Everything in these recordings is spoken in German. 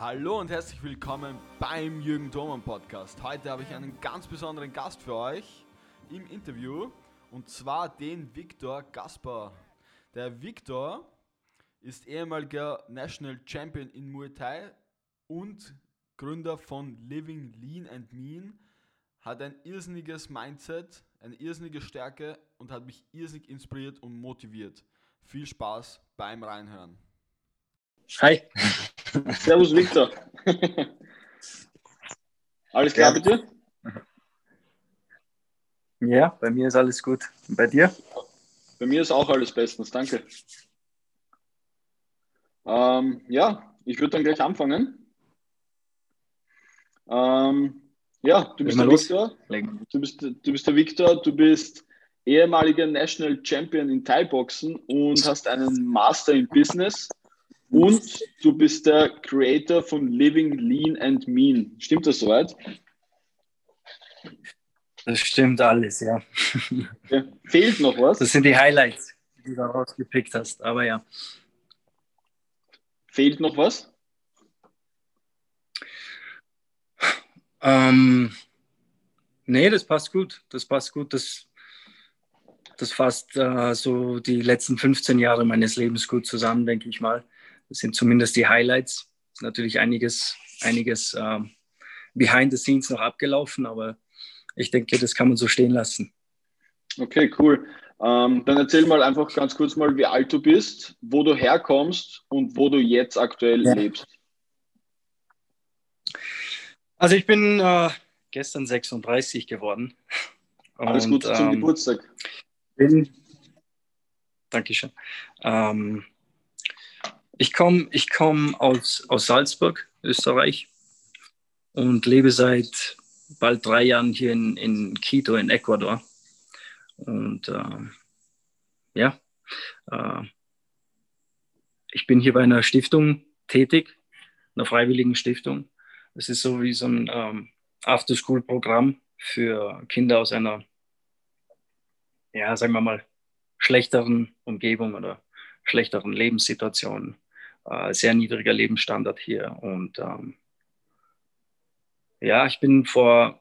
Hallo und herzlich willkommen beim Jürgen Thoman Podcast. Heute habe ich einen ganz besonderen Gast für euch im Interview und zwar den Viktor Gaspar. Der Viktor ist ehemaliger National Champion in Muay Thai und Gründer von Living Lean and Mean, hat ein irrsinniges Mindset, eine irrsinnige Stärke und hat mich irrsinnig inspiriert und motiviert. Viel Spaß beim Reinhören. Hi. Servus, Victor. alles klar ja. dir? Ja, bei mir ist alles gut. Und bei dir? Bei mir ist auch alles bestens, danke. Ähm, ja, ich würde dann gleich anfangen. Ähm, ja, du bist der Victor. Du bist, du bist der Victor, du bist ehemaliger National Champion in Thai-Boxen und hast einen Master in Business und du bist der Creator von Living Lean and Mean. Stimmt das soweit? Das stimmt alles, ja. ja. Fehlt noch was? Das sind die Highlights, die du rausgepickt hast, aber ja. Fehlt noch was? Ähm, nee, das passt gut. Das passt gut. Das, das fasst äh, so die letzten 15 Jahre meines Lebens gut zusammen, denke ich mal. Das sind zumindest die Highlights. Ist natürlich einiges, einiges äh, behind the scenes noch abgelaufen, aber ich denke, das kann man so stehen lassen. Okay, cool. Ähm, dann erzähl mal einfach ganz kurz mal, wie alt du bist, wo du herkommst und wo du jetzt aktuell ja. lebst. Also ich bin äh, gestern 36 geworden. Alles Gute zum ähm, Geburtstag. Bin, Dankeschön. Ähm, ich komme ich komm aus, aus Salzburg, Österreich und lebe seit bald drei Jahren hier in, in Quito in Ecuador. Und äh, ja, äh, ich bin hier bei einer Stiftung tätig, einer freiwilligen Stiftung. Es ist so wie so ein ähm, After-School-Programm für Kinder aus einer, ja, sagen wir mal, schlechteren Umgebung oder schlechteren Lebenssituationen äh, sehr niedriger Lebensstandard hier. Und ähm, ja, ich bin vor,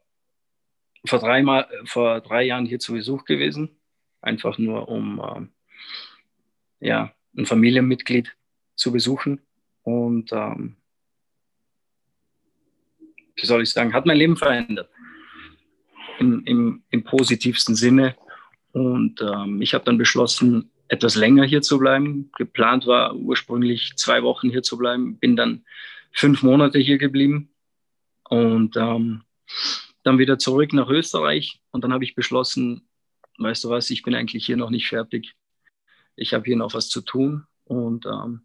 vor, drei Mal, vor drei Jahren hier zu Besuch gewesen, einfach nur um ähm, ja, ein Familienmitglied zu besuchen. Und ähm, wie soll ich sagen, hat mein Leben verändert. Im, im, im positivsten Sinne. Und ähm, ich habe dann beschlossen, etwas länger hier zu bleiben. Geplant war ursprünglich zwei Wochen hier zu bleiben, bin dann fünf Monate hier geblieben und ähm, dann wieder zurück nach Österreich. Und dann habe ich beschlossen, weißt du was, ich bin eigentlich hier noch nicht fertig. Ich habe hier noch was zu tun und ähm,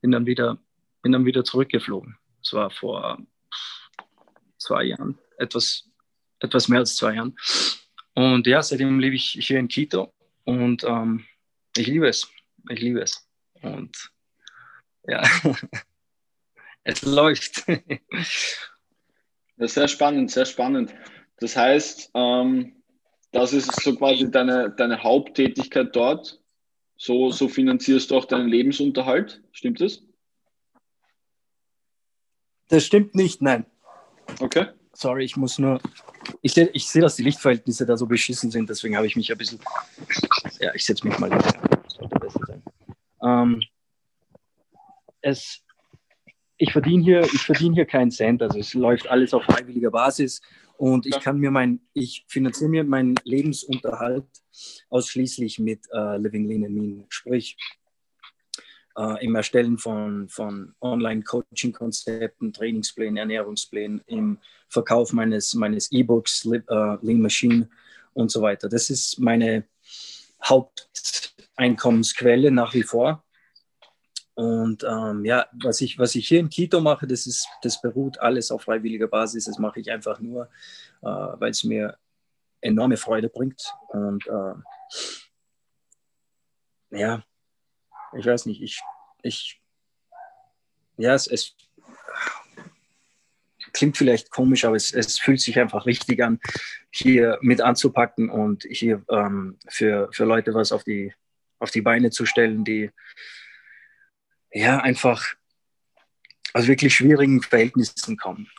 bin, dann wieder, bin dann wieder zurückgeflogen. Das war vor zwei Jahren, etwas, etwas mehr als zwei Jahren. Und ja, seitdem lebe ich hier in Quito und ähm, ich liebe es. Ich liebe es. Und ja, es läuft. Das ist sehr spannend, sehr spannend. Das heißt, ähm, das ist so quasi deine, deine Haupttätigkeit dort. So, so finanzierst du auch deinen Lebensunterhalt. Stimmt das? Das stimmt nicht, nein. Okay. Sorry, ich muss nur. Ich sehe, ich seh, dass die Lichtverhältnisse da so beschissen sind, deswegen habe ich mich ein bisschen. Ja, ich setze mich mal. Sollte besser sein. Ähm, es, ich verdiene hier, ich hier keinen Cent, also es läuft alles auf freiwilliger Basis und ich kann mir mein, ich finanziere mir meinen Lebensunterhalt ausschließlich mit äh, Living Lean and Mean, sprich äh, im Erstellen von, von Online-Coaching-Konzepten, Trainingsplänen, Ernährungsplänen, im Verkauf meines, meines E-Books, äh, Lean Machine und so weiter. Das ist meine Haupteinkommensquelle nach wie vor. Und ähm, ja, was ich, was ich hier in Quito mache, das, ist, das beruht alles auf freiwilliger Basis. Das mache ich einfach nur, äh, weil es mir enorme Freude bringt. Und äh, ja, ich weiß nicht, ich, ich ja, es, es klingt vielleicht komisch, aber es, es fühlt sich einfach richtig an, hier mit anzupacken und hier ähm, für, für Leute was auf die, auf die Beine zu stellen, die ja einfach aus wirklich schwierigen Verhältnissen kommen,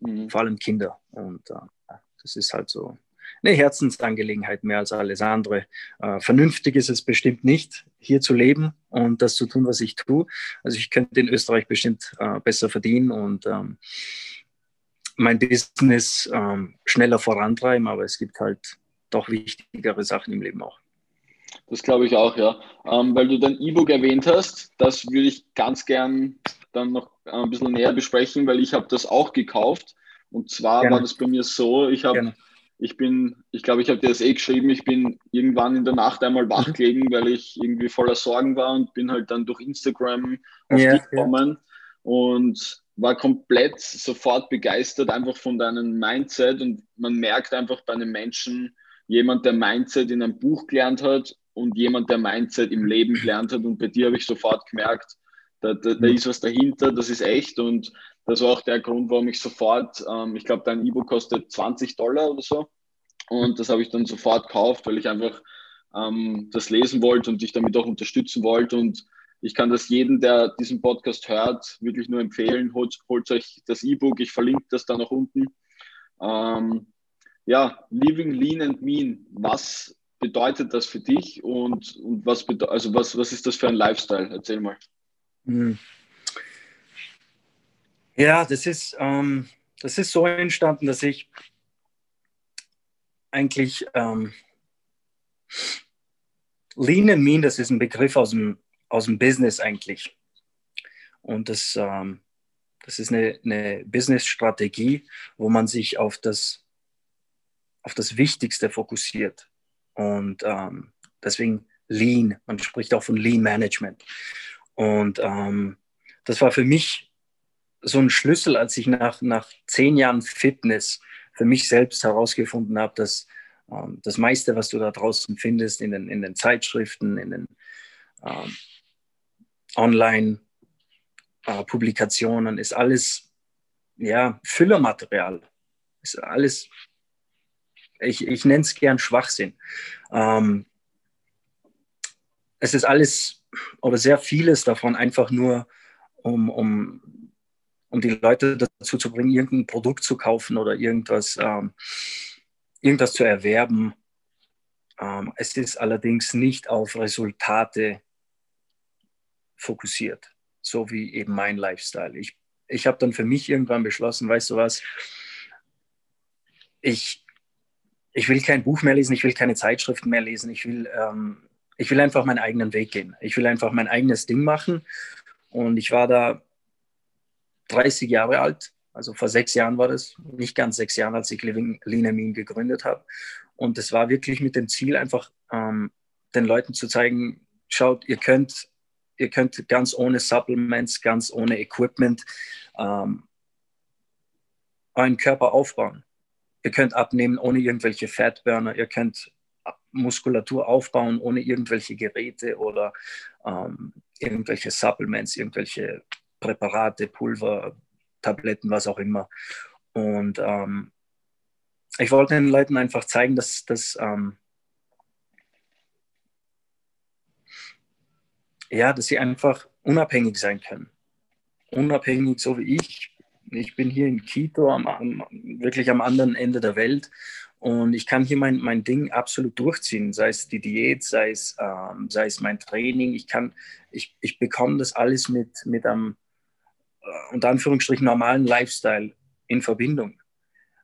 mhm. vor allem Kinder. Und äh, das ist halt so eine Herzensangelegenheit mehr als alles andere. Äh, vernünftig ist es bestimmt nicht, hier zu leben und das zu tun, was ich tue. Also ich könnte in Österreich bestimmt äh, besser verdienen und ähm, mein Business ähm, schneller vorantreiben, aber es gibt halt doch wichtigere Sachen im Leben auch. Das glaube ich auch, ja. Ähm, weil du dein E-Book erwähnt hast, das würde ich ganz gern dann noch ein bisschen näher besprechen, weil ich habe das auch gekauft. Und zwar Gerne. war das bei mir so, ich habe ich bin, ich glaube, ich habe dir das eh geschrieben, ich bin irgendwann in der Nacht einmal wach mhm. gelegen, weil ich irgendwie voller Sorgen war und bin halt dann durch Instagram auf ja, dich gekommen ja. und war komplett sofort begeistert einfach von deinem Mindset und man merkt einfach bei einem Menschen, jemand, der Mindset in einem Buch gelernt hat und jemand, der Mindset im Leben gelernt hat und bei dir habe ich sofort gemerkt, da, da, da, mhm. ist was dahinter, das ist echt und das war auch der Grund, warum ich sofort, ähm, ich glaube, dein E-Book kostet 20 Dollar oder so und das habe ich dann sofort gekauft, weil ich einfach ähm, das lesen wollte und dich damit auch unterstützen wollte und ich kann das jedem, der diesen Podcast hört, wirklich nur empfehlen. Holt, holt euch das E-Book, ich verlinke das da noch unten. Ähm, ja, Living Lean and Mean, was bedeutet das für dich und, und was, also was, was ist das für ein Lifestyle? Erzähl mal. Hm. Ja, das ist, ähm, das ist so entstanden, dass ich eigentlich ähm, Lean and Mean, das ist ein Begriff aus dem, aus dem Business eigentlich. Und das, ähm, das ist eine, eine Business-Strategie, wo man sich auf das, auf das Wichtigste fokussiert. Und ähm, deswegen Lean, man spricht auch von Lean Management. Und ähm, das war für mich so ein Schlüssel, als ich nach, nach zehn Jahren Fitness für mich selbst herausgefunden habe, dass ähm, das meiste, was du da draußen findest, in den, in den Zeitschriften, in den ähm, Online-Publikationen, äh, ist alles ja, Füllermaterial. Ist alles, ich, ich nenne es gern Schwachsinn. Ähm, es ist alles oder sehr vieles davon einfach nur, um, um, um die Leute dazu zu bringen, irgendein Produkt zu kaufen oder irgendwas, ähm, irgendwas zu erwerben. Ähm, es ist allerdings nicht auf Resultate fokussiert, so wie eben mein Lifestyle. Ich, ich habe dann für mich irgendwann beschlossen, weißt du was, ich, ich will kein Buch mehr lesen, ich will keine Zeitschriften mehr lesen, ich will ähm, ich will einfach meinen eigenen Weg gehen. Ich will einfach mein eigenes Ding machen. Und ich war da 30 Jahre alt, also vor sechs Jahren war das, nicht ganz sechs Jahre, als ich Living Lean Mean gegründet habe. Und es war wirklich mit dem Ziel, einfach ähm, den Leuten zu zeigen, schaut, ihr könnt, ihr könnt ganz ohne Supplements, ganz ohne Equipment ähm, euren Körper aufbauen. Ihr könnt abnehmen ohne irgendwelche Fatburner. Ihr könnt Muskulatur aufbauen ohne irgendwelche Geräte oder ähm, irgendwelche Supplements, irgendwelche Präparate, Pulver, Tabletten, was auch immer. Und ähm, ich wollte den Leuten einfach zeigen, dass, dass ähm, ja, dass sie einfach unabhängig sein können. Unabhängig, so wie ich. Ich bin hier in Quito, am, am, wirklich am anderen Ende der Welt und ich kann hier mein, mein Ding absolut durchziehen, sei es die Diät, sei es, ähm, sei es mein Training. Ich kann, ich, ich bekomme das alles mit, mit einem, unter Anführungsstrichen, normalen Lifestyle in Verbindung.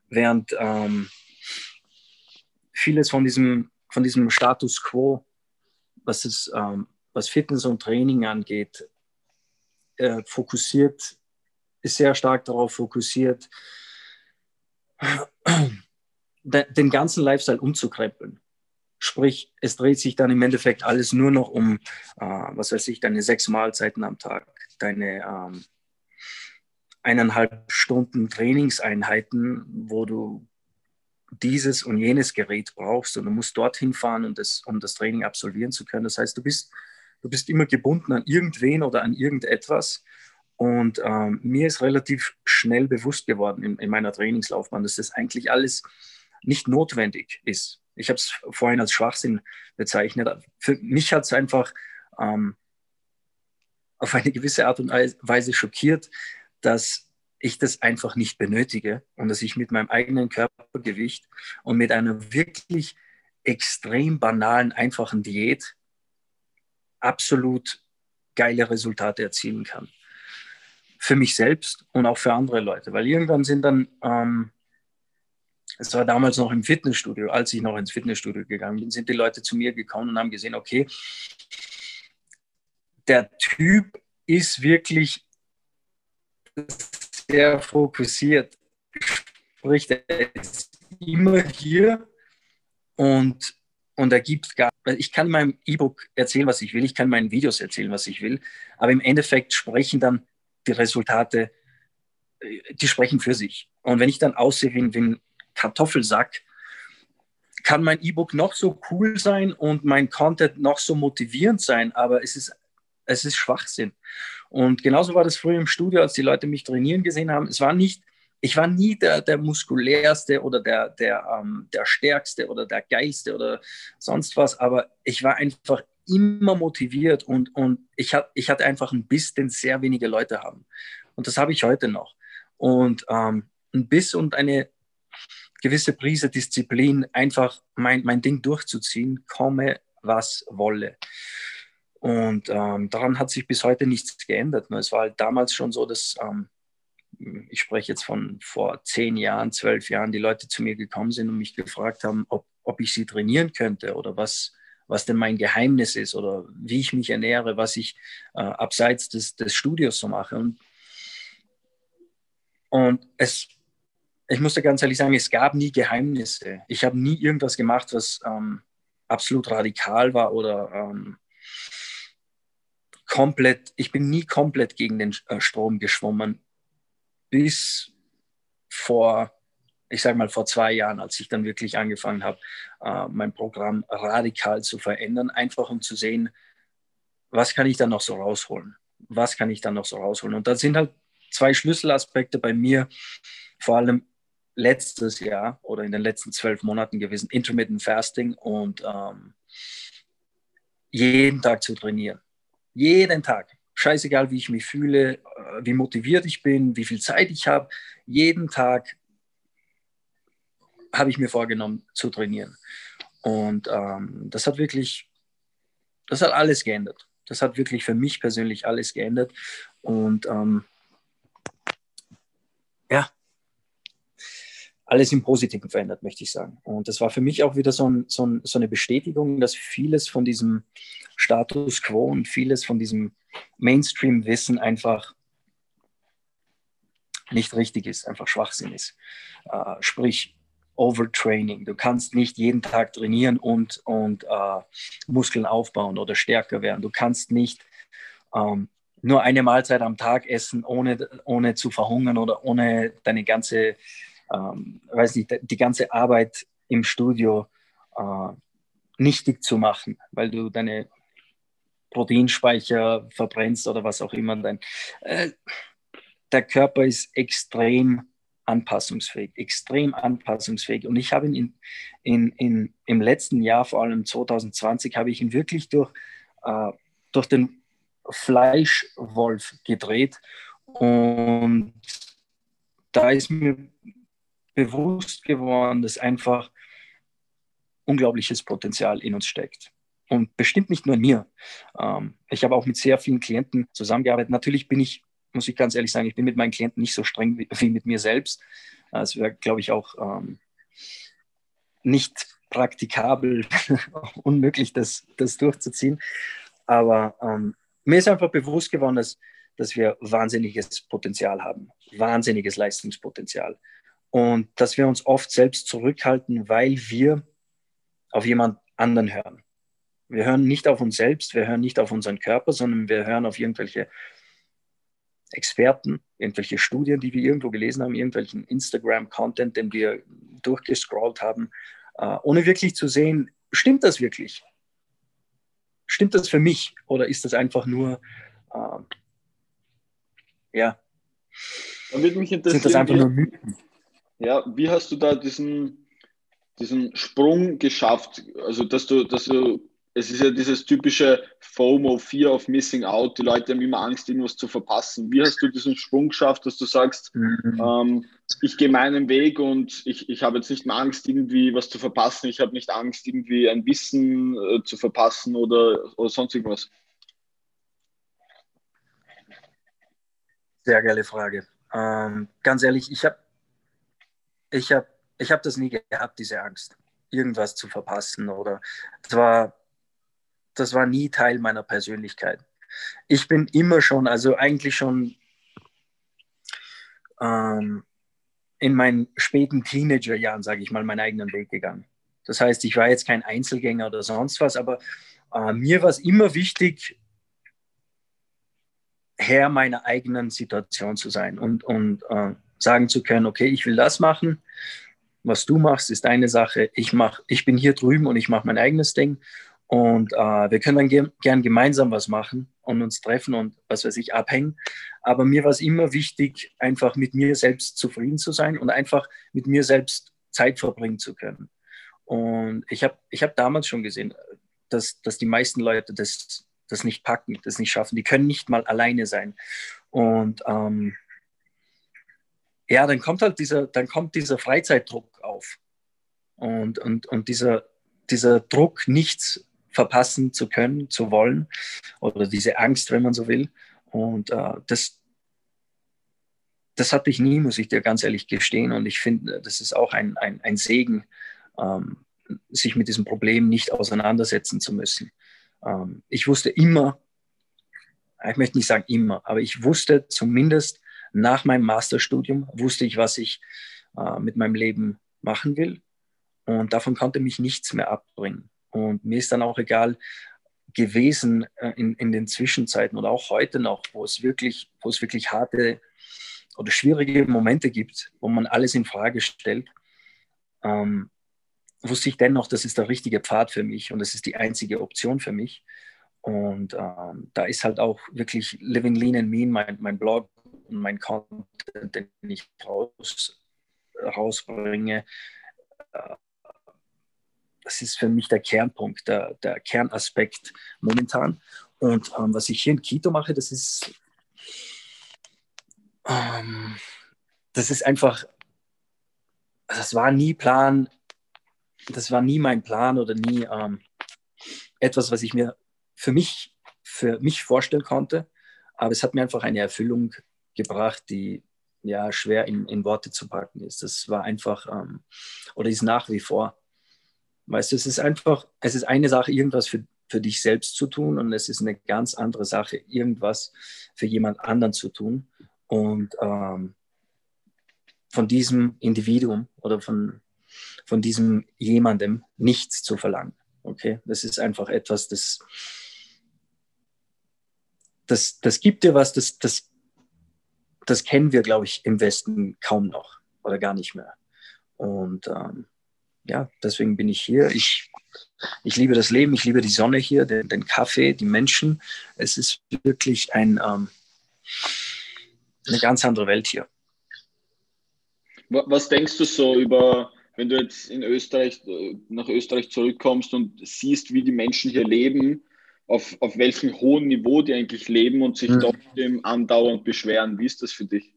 Während ähm, vieles von diesem, von diesem Status quo, was, es, ähm, was Fitness und Training angeht, äh, fokussiert, ist sehr stark darauf fokussiert, den ganzen Lifestyle umzukrempeln. Sprich, es dreht sich dann im Endeffekt alles nur noch um, äh, was weiß ich, deine sechs Mahlzeiten am Tag, deine ähm, eineinhalb Stunden Trainingseinheiten, wo du dieses und jenes Gerät brauchst und du musst dorthin fahren, und das, um das Training absolvieren zu können. Das heißt, du bist, du bist immer gebunden an irgendwen oder an irgendetwas. Und ähm, mir ist relativ schnell bewusst geworden in, in meiner Trainingslaufbahn, dass das eigentlich alles nicht notwendig ist. Ich habe es vorhin als Schwachsinn bezeichnet. Für mich hat es einfach ähm, auf eine gewisse Art und Weise schockiert, dass ich das einfach nicht benötige und dass ich mit meinem eigenen Körpergewicht und mit einer wirklich extrem banalen, einfachen Diät absolut geile Resultate erzielen kann. Für mich selbst und auch für andere Leute. Weil irgendwann sind dann, ähm, es war damals noch im Fitnessstudio, als ich noch ins Fitnessstudio gegangen bin, sind die Leute zu mir gekommen und haben gesehen, okay, der Typ ist wirklich sehr fokussiert. Sprich, er ist immer hier und, und er gibt gar, ich kann in meinem E-Book erzählen, was ich will, ich kann in meinen Videos erzählen, was ich will, aber im Endeffekt sprechen dann die Resultate, äh, die sprechen für sich. Und wenn ich dann aussehe wie, wie ein Kartoffelsack, kann mein E-Book noch so cool sein und mein Content noch so motivierend sein, aber es ist, es ist Schwachsinn. Und genauso war das früher im Studio, als die Leute mich trainieren gesehen haben. Es war nicht ich war nie der, der muskulärste oder der, der, ähm, der stärkste oder der geilste oder sonst was, aber ich war einfach immer motiviert und, und ich, hat, ich hatte einfach einen Biss, den sehr wenige Leute haben. Und das habe ich heute noch. Und ähm, ein Biss und eine gewisse Prise Disziplin, einfach mein, mein Ding durchzuziehen, komme was wolle. Und ähm, daran hat sich bis heute nichts geändert. Es war halt damals schon so, dass ähm, ich spreche jetzt von vor zehn Jahren, zwölf Jahren, die Leute zu mir gekommen sind und mich gefragt haben, ob, ob ich sie trainieren könnte oder was, was denn mein Geheimnis ist oder wie ich mich ernähre, was ich äh, abseits des, des Studios so mache. Und, und es, ich muss da ganz ehrlich sagen, es gab nie Geheimnisse. Ich habe nie irgendwas gemacht, was ähm, absolut radikal war oder ähm, komplett, ich bin nie komplett gegen den äh, Strom geschwommen bis vor, ich sage mal vor zwei Jahren, als ich dann wirklich angefangen habe, äh, mein Programm radikal zu verändern, einfach um zu sehen, was kann ich dann noch so rausholen? Was kann ich dann noch so rausholen? Und da sind halt zwei Schlüsselaspekte bei mir, vor allem letztes Jahr oder in den letzten zwölf Monaten gewesen, Intermittent Fasting und ähm, jeden Tag zu trainieren. Jeden Tag scheißegal, wie ich mich fühle, äh, wie motiviert ich bin, wie viel Zeit ich habe, jeden Tag habe ich mir vorgenommen zu trainieren. Und ähm, das hat wirklich, das hat alles geändert. Das hat wirklich für mich persönlich alles geändert. Und ähm, alles im Positiven verändert, möchte ich sagen. Und das war für mich auch wieder so, ein, so, ein, so eine Bestätigung, dass vieles von diesem Status quo und vieles von diesem Mainstream-Wissen einfach nicht richtig ist, einfach Schwachsinn ist. Äh, sprich, Overtraining. Du kannst nicht jeden Tag trainieren und, und äh, Muskeln aufbauen oder stärker werden. Du kannst nicht ähm, nur eine Mahlzeit am Tag essen, ohne, ohne zu verhungern oder ohne deine ganze ähm, weiß nicht, die ganze Arbeit im Studio äh, nichtig zu machen, weil du deine Proteinspeicher verbrennst oder was auch immer. Dein, äh, der Körper ist extrem anpassungsfähig, extrem anpassungsfähig. Und ich habe ihn in, in, in, im letzten Jahr, vor allem 2020, habe ich ihn wirklich durch, äh, durch den Fleischwolf gedreht. Und da ist mir bewusst geworden, dass einfach unglaubliches Potenzial in uns steckt. Und bestimmt nicht nur in mir. Ähm, ich habe auch mit sehr vielen Klienten zusammengearbeitet. Natürlich bin ich, muss ich ganz ehrlich sagen, ich bin mit meinen Klienten nicht so streng wie, mit mir selbst. Es wäre, glaube ich, auch ähm, nicht praktikabel, unmöglich, das, das durchzuziehen. Aber ähm, mir ist einfach bewusst geworden, dass, dass wir wahnsinniges Potenzial haben, wahnsinniges Leistungspotenzial und dass wir uns oft selbst zurückhalten, weil wir auf jemand anderen hören. Wir hören nicht auf uns selbst, wir hören nicht auf unseren Körper, sondern wir hören auf irgendwelche Experten, irgendwelche Studien, die wir irgendwo gelesen haben, irgendwelchen Instagram-Content, den wir durchgescrollt haben, äh, ohne wirklich zu sehen, stimmt das wirklich? Stimmt das für mich oder ist das einfach nur, äh, ja, da wird mich interessieren, sind das einfach nur Mythen? Ja, wie hast du da diesen, diesen Sprung geschafft? Also, dass du, dass du es ist ja dieses typische FOMO, Fear of Missing Out. Die Leute haben immer Angst, irgendwas zu verpassen. Wie hast du diesen Sprung geschafft, dass du sagst, mhm. ähm, ich gehe meinen Weg und ich, ich habe jetzt nicht mehr Angst, irgendwie was zu verpassen. Ich habe nicht Angst, irgendwie ein Wissen äh, zu verpassen oder, oder sonst irgendwas. Sehr geile Frage. Ähm, ganz ehrlich, ich habe ich hab, ich hab das nie gehabt, diese Angst, irgendwas zu verpassen. Oder es war das war nie Teil meiner Persönlichkeit. Ich bin immer schon, also eigentlich schon ähm, in meinen späten Teenagerjahren, sage ich mal, meinen eigenen Weg gegangen. Das heißt, ich war jetzt kein Einzelgänger oder sonst was, aber äh, mir war es immer wichtig, Herr meiner eigenen Situation zu sein und, und äh, sagen zu können, okay, ich will das machen, was du machst, ist deine Sache, ich, mach, ich bin hier drüben und ich mache mein eigenes Ding und äh, wir können dann ge gern gemeinsam was machen und uns treffen und was weiß ich, abhängen. Aber mir war es immer wichtig, einfach mit mir selbst zufrieden zu sein und einfach mit mir selbst Zeit verbringen zu können. Und ich habe ich hab damals schon gesehen, dass, dass die meisten Leute das, das nicht packen, das nicht schaffen. Die können nicht mal alleine sein. Und ähm, ja, dann kommt halt dieser, dann kommt dieser Freizeitdruck auf. Und, und, und dieser, dieser Druck, nichts verpassen zu können, zu wollen oder diese Angst, wenn man so will. Und äh, das, das hatte ich nie, muss ich dir ganz ehrlich gestehen. Und ich finde, das ist auch ein, ein, ein Segen, ähm, sich mit diesem Problem nicht auseinandersetzen zu müssen. Ähm, ich wusste immer, ich möchte nicht sagen immer, aber ich wusste zumindest nach meinem Masterstudium, wusste ich, was ich äh, mit meinem Leben machen will. Und davon konnte mich nichts mehr abbringen. Und mir ist dann auch egal gewesen äh, in, in den Zwischenzeiten oder auch heute noch, wo es wirklich, wo es wirklich harte oder schwierige Momente gibt, wo man alles in Frage stellt, ähm, wusste ich dennoch, das ist der richtige Pfad für mich und das ist die einzige Option für mich. Und ähm, da ist halt auch wirklich Living Lean and Mean, mein, mein Blog und mein Content, den ich raus, rausbringe, äh, das ist für mich der Kernpunkt, der, der Kernaspekt momentan. Und ähm, was ich hier in Quito mache, das ist, ähm, das ist einfach, das war nie Plan, das war nie mein Plan oder nie ähm, etwas, was ich mir für mich, für mich vorstellen konnte. Aber es hat mir einfach eine Erfüllung gebracht, die ja schwer in, in Worte zu packen ist. Das war einfach ähm, oder ist nach wie vor Weißt du, es ist einfach, es ist eine Sache, irgendwas für, für dich selbst zu tun und es ist eine ganz andere Sache, irgendwas für jemand anderen zu tun. Und ähm, von diesem Individuum oder von, von diesem jemandem nichts zu verlangen. Okay, das ist einfach etwas, das, das, das gibt dir was, das, das, das kennen wir, glaube ich, im Westen kaum noch oder gar nicht mehr. Und ähm, ja, deswegen bin ich hier. Ich, ich liebe das Leben, ich liebe die Sonne hier, den, den Kaffee, die Menschen. Es ist wirklich ein, ähm, eine ganz andere Welt hier. Was denkst du so über, wenn du jetzt in Österreich, nach Österreich zurückkommst und siehst, wie die Menschen hier leben, auf, auf welchem hohen Niveau die eigentlich leben und sich mhm. trotzdem andauernd beschweren? Wie ist das für dich?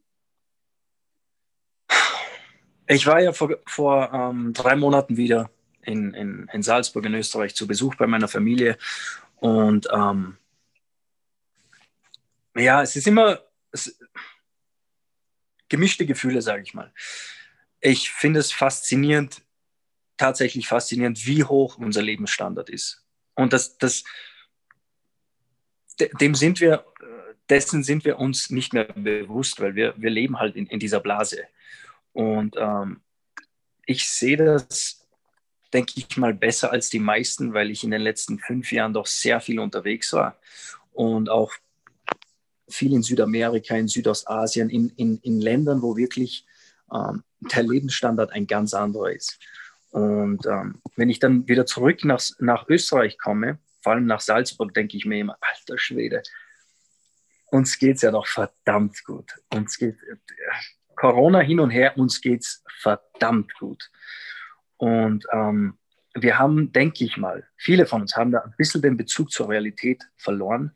Ich war ja vor, vor ähm, drei Monaten wieder in, in, in, Salzburg in Österreich zu Besuch bei meiner Familie. Und ähm, ja, es ist immer es, gemischte Gefühle, sage ich mal. Ich finde es faszinierend, tatsächlich faszinierend, wie hoch unser Lebensstandard ist. Und das, das, dem sind wir, dessen sind wir uns nicht mehr bewusst, weil wir, wir leben halt in, in dieser Blase. Und ähm, ich sehe das, denke ich mal, besser als die meisten, weil ich in den letzten fünf Jahren doch sehr viel unterwegs war und auch viel in Südamerika, in Südostasien, in, in, in Ländern, wo wirklich ähm, der Lebensstandard ein ganz anderer ist. Und ähm, wenn ich dann wieder zurück nach, nach Österreich komme, vor allem nach Salzburg, denke ich mir immer, alter Schwede, uns geht es ja doch verdammt gut. Uns geht, Corona hin und her, uns geht es verdammt gut. Und ähm, wir haben, denke ich mal, viele von uns haben da ein bisschen den Bezug zur Realität verloren,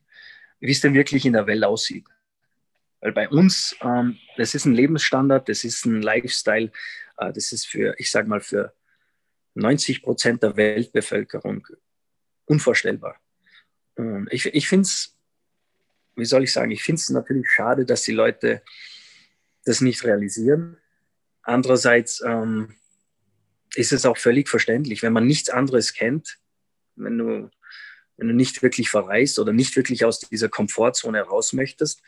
wie es denn wirklich in der Welt aussieht. Weil bei uns, ähm, das ist ein Lebensstandard, das ist ein Lifestyle, äh, das ist für, ich sage mal, für 90 Prozent der Weltbevölkerung unvorstellbar. Und ich ich finde es, wie soll ich sagen, ich finde es natürlich schade, dass die Leute das nicht realisieren. Andererseits ähm, ist es auch völlig verständlich, wenn man nichts anderes kennt, wenn du, wenn du nicht wirklich verreist oder nicht wirklich aus dieser Komfortzone raus möchtest,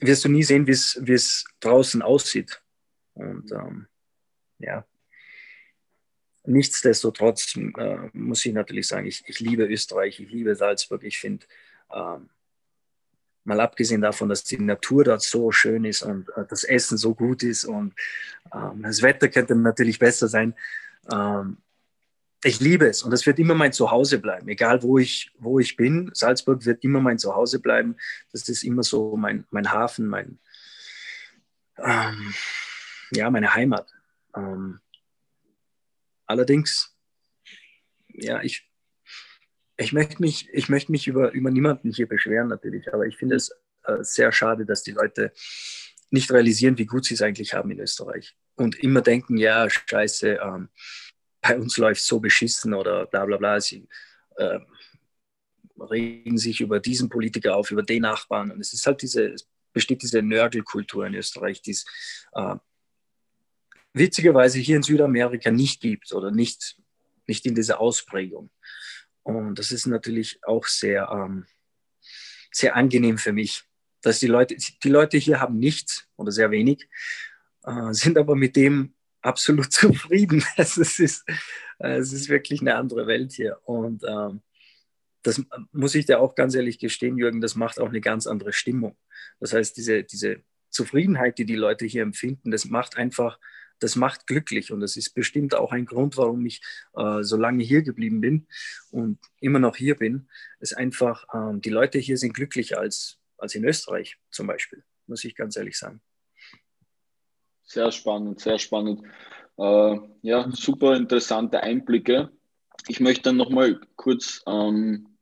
wirst du nie sehen, wie es draußen aussieht. Und ähm, ja, nichtsdestotrotz äh, muss ich natürlich sagen, ich, ich, liebe Österreich, ich liebe Salzburg. Ich finde, ähm, mal abgesehen davon, dass die Natur dort so schön ist und äh, das Essen so gut ist und ähm, das Wetter könnte natürlich besser sein. Ähm, ich liebe es und es wird immer mein Zuhause bleiben, egal wo ich, wo ich bin. Salzburg wird immer mein Zuhause bleiben. Das ist immer so mein, mein Hafen, mein, ähm, ja, meine Heimat. Ähm, allerdings, ja, ich, ich möchte mich, ich möchte mich über, über niemanden hier beschweren natürlich, aber ich finde es äh, sehr schade, dass die Leute nicht realisieren, wie gut sie es eigentlich haben in Österreich und immer denken, ja, scheiße, ähm, bei uns läuft so beschissen oder bla bla bla. Sie äh, regen sich über diesen Politiker auf, über den Nachbarn. Und es ist halt diese, es besteht diese Nörgelkultur in Österreich, die es äh, witzigerweise hier in Südamerika nicht gibt oder nicht, nicht in dieser Ausprägung. Und das ist natürlich auch sehr, ähm, sehr angenehm für mich, dass die Leute, die Leute hier haben nichts oder sehr wenig, äh, sind aber mit dem absolut zufrieden. Also es, ist, äh, es ist wirklich eine andere Welt hier. Und ähm, das muss ich dir auch ganz ehrlich gestehen, Jürgen, das macht auch eine ganz andere Stimmung. Das heißt, diese, diese Zufriedenheit, die die Leute hier empfinden, das macht einfach das macht glücklich und das ist bestimmt auch ein Grund, warum ich äh, so lange hier geblieben bin und immer noch hier bin. Ist einfach, ähm, die Leute hier sind glücklicher als, als in Österreich zum Beispiel, muss ich ganz ehrlich sagen. Sehr spannend, sehr spannend. Äh, ja, super interessante Einblicke. Ich möchte dann nochmal kurz ähm,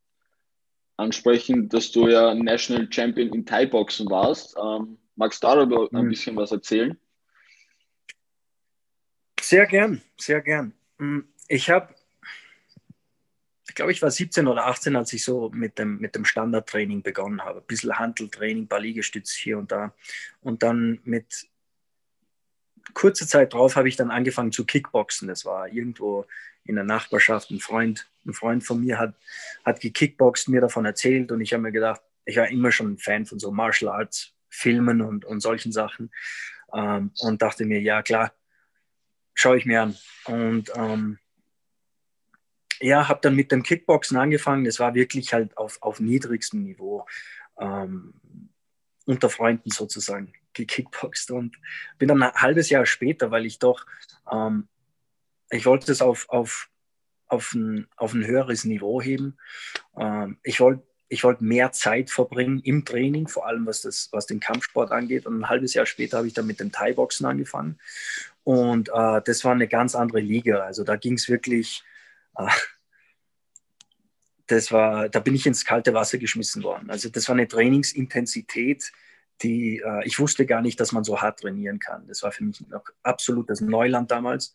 ansprechen, dass du ja National Champion in Thai-Boxen warst. Ähm, magst du darüber mhm. ein bisschen was erzählen? Sehr gern, sehr gern. Mm, ich habe, ich glaube, ich war 17 oder 18, als ich so mit dem, mit dem Standardtraining begonnen habe. Ein bisschen Handeltraining, ein paar Liegestütze hier und da. Und dann mit kurzer Zeit drauf habe ich dann angefangen zu Kickboxen. Das war irgendwo in der Nachbarschaft. Ein Freund, ein Freund von mir hat, hat gekickboxt, mir davon erzählt und ich habe mir gedacht, ich war immer schon ein Fan von so Martial Arts Filmen und, und solchen Sachen ähm, und dachte mir, ja klar, schaue ich mir an. Und ähm, ja, habe dann mit dem Kickboxen angefangen. Das war wirklich halt auf, auf niedrigstem Niveau, ähm, unter Freunden sozusagen gekickboxt. Und bin dann ein halbes Jahr später, weil ich doch, ähm, ich wollte es auf, auf, auf, ein, auf ein höheres Niveau heben. Ähm, ich wollte ich wollte mehr Zeit verbringen im Training, vor allem was, das, was den Kampfsport angeht. Und ein halbes Jahr später habe ich dann mit dem Thai-Boxen angefangen. Und äh, das war eine ganz andere Liga. Also da ging es wirklich, äh, das war, da bin ich ins kalte Wasser geschmissen worden. Also das war eine Trainingsintensität, die äh, ich wusste gar nicht, dass man so hart trainieren kann. Das war für mich noch absolutes Neuland damals.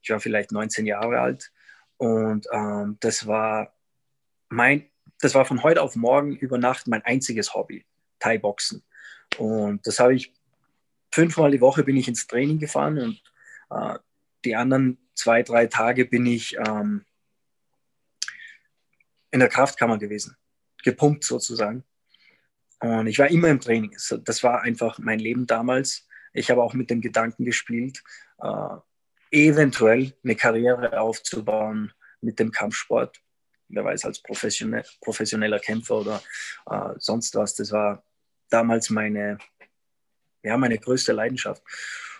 Ich war vielleicht 19 Jahre alt und ähm, das war mein, das war von heute auf morgen über Nacht mein einziges Hobby, Thai-Boxen. Und das habe ich fünfmal die Woche bin ich ins Training gefahren und äh, die anderen zwei, drei Tage bin ich ähm, in der Kraftkammer gewesen, gepumpt sozusagen. Und ich war immer im Training. Das war einfach mein Leben damals. Ich habe auch mit dem Gedanken gespielt, äh, eventuell eine Karriere aufzubauen mit dem Kampfsport. Wer weiß, als professionell, professioneller Kämpfer oder äh, sonst was. Das war damals meine, ja, meine größte Leidenschaft.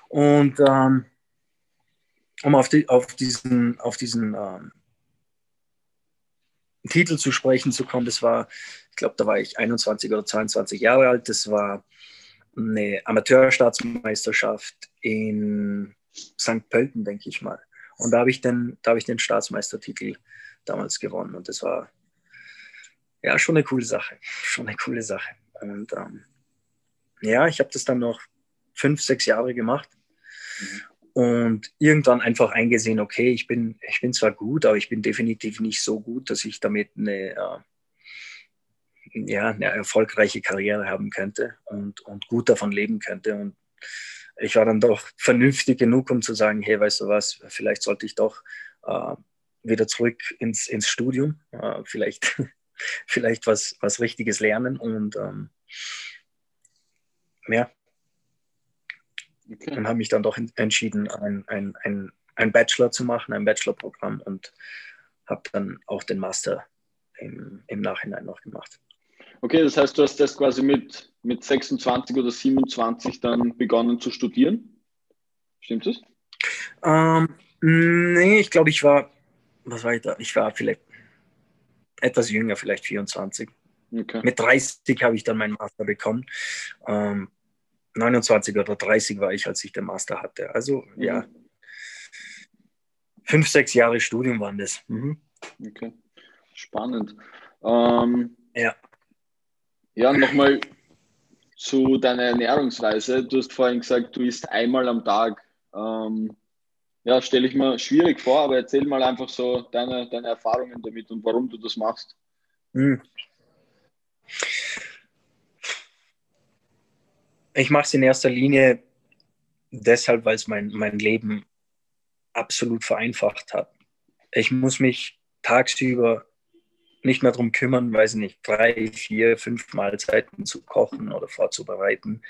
Und ähm, um auf, die, auf diesen, auf diesen ähm, Titel zu sprechen zu kommen, das war, ich glaube, da war ich 21 oder 22 Jahre alt. Das war eine Amateurstaatsmeisterschaft in St. Pölten, denke ich mal. Und da habe ich, den, hab ich den Staatsmeistertitel damals gewonnen. Und das war ja schon eine coole Sache. Schon eine coole Sache. Und ähm, ja, ich habe das dann noch fünf, sechs Jahre gemacht. Mhm. Und irgendwann einfach eingesehen, okay, ich bin, ich bin zwar gut, aber ich bin definitiv nicht so gut, dass ich damit eine, äh, ja, eine erfolgreiche Karriere haben könnte und, und gut davon leben könnte. Und ich war dann doch vernünftig genug, um zu sagen, hey, weißt du was, vielleicht sollte ich doch äh, wieder zurück ins, ins Studium, äh, vielleicht, vielleicht was, was Richtiges lernen und ähm, ja. Okay. Und habe mich dann doch entschieden, ein, ein, ein, ein Bachelor zu machen, ein Bachelorprogramm und habe dann auch den Master im, im Nachhinein noch gemacht. Okay, das heißt, du hast das quasi mit, mit 26 oder 27 dann begonnen zu studieren? Stimmt das? Ähm, nee, ich glaube, ich war, was war ich da? Ich war vielleicht etwas jünger, vielleicht 24. Okay. Mit 30 habe ich dann meinen Master bekommen. Ähm, 29 oder 30 war ich, als ich den Master hatte. Also mhm. ja, fünf, sechs Jahre Studium waren das. Mhm. Okay, spannend. Ähm, ja. Ja, nochmal zu deiner Ernährungsweise. Du hast vorhin gesagt, du isst einmal am Tag. Ähm, ja, stelle ich mir schwierig vor, aber erzähl mal einfach so deine, deine Erfahrungen damit und warum du das machst. Hm. Ich mache es in erster Linie deshalb, weil es mein, mein Leben absolut vereinfacht hat. Ich muss mich tagsüber nicht mehr darum kümmern, weiß nicht, drei, vier, fünf Mahlzeiten zu kochen oder vorzubereiten.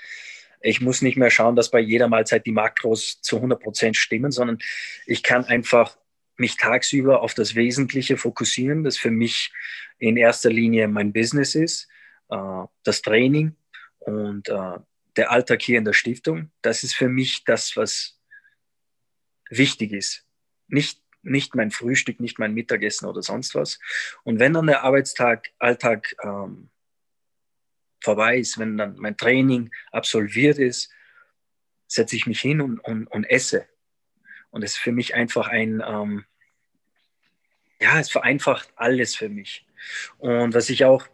Ich muss nicht mehr schauen, dass bei jeder Mahlzeit die Makros zu 100 Prozent stimmen, sondern ich kann einfach mich tagsüber auf das Wesentliche fokussieren, das für mich in erster Linie mein Business ist, äh, das Training und äh, der Alltag hier in der Stiftung. Das ist für mich das, was wichtig ist. Nicht nicht mein Frühstück, nicht mein Mittagessen oder sonst was. Und wenn dann der Arbeitstag, Alltag ähm, vorbei ist, wenn dann mein Training absolviert ist, setze ich mich hin und, und, und esse. Und es ist für mich einfach ein, ähm, ja, es vereinfacht alles für mich. Und was ich auch,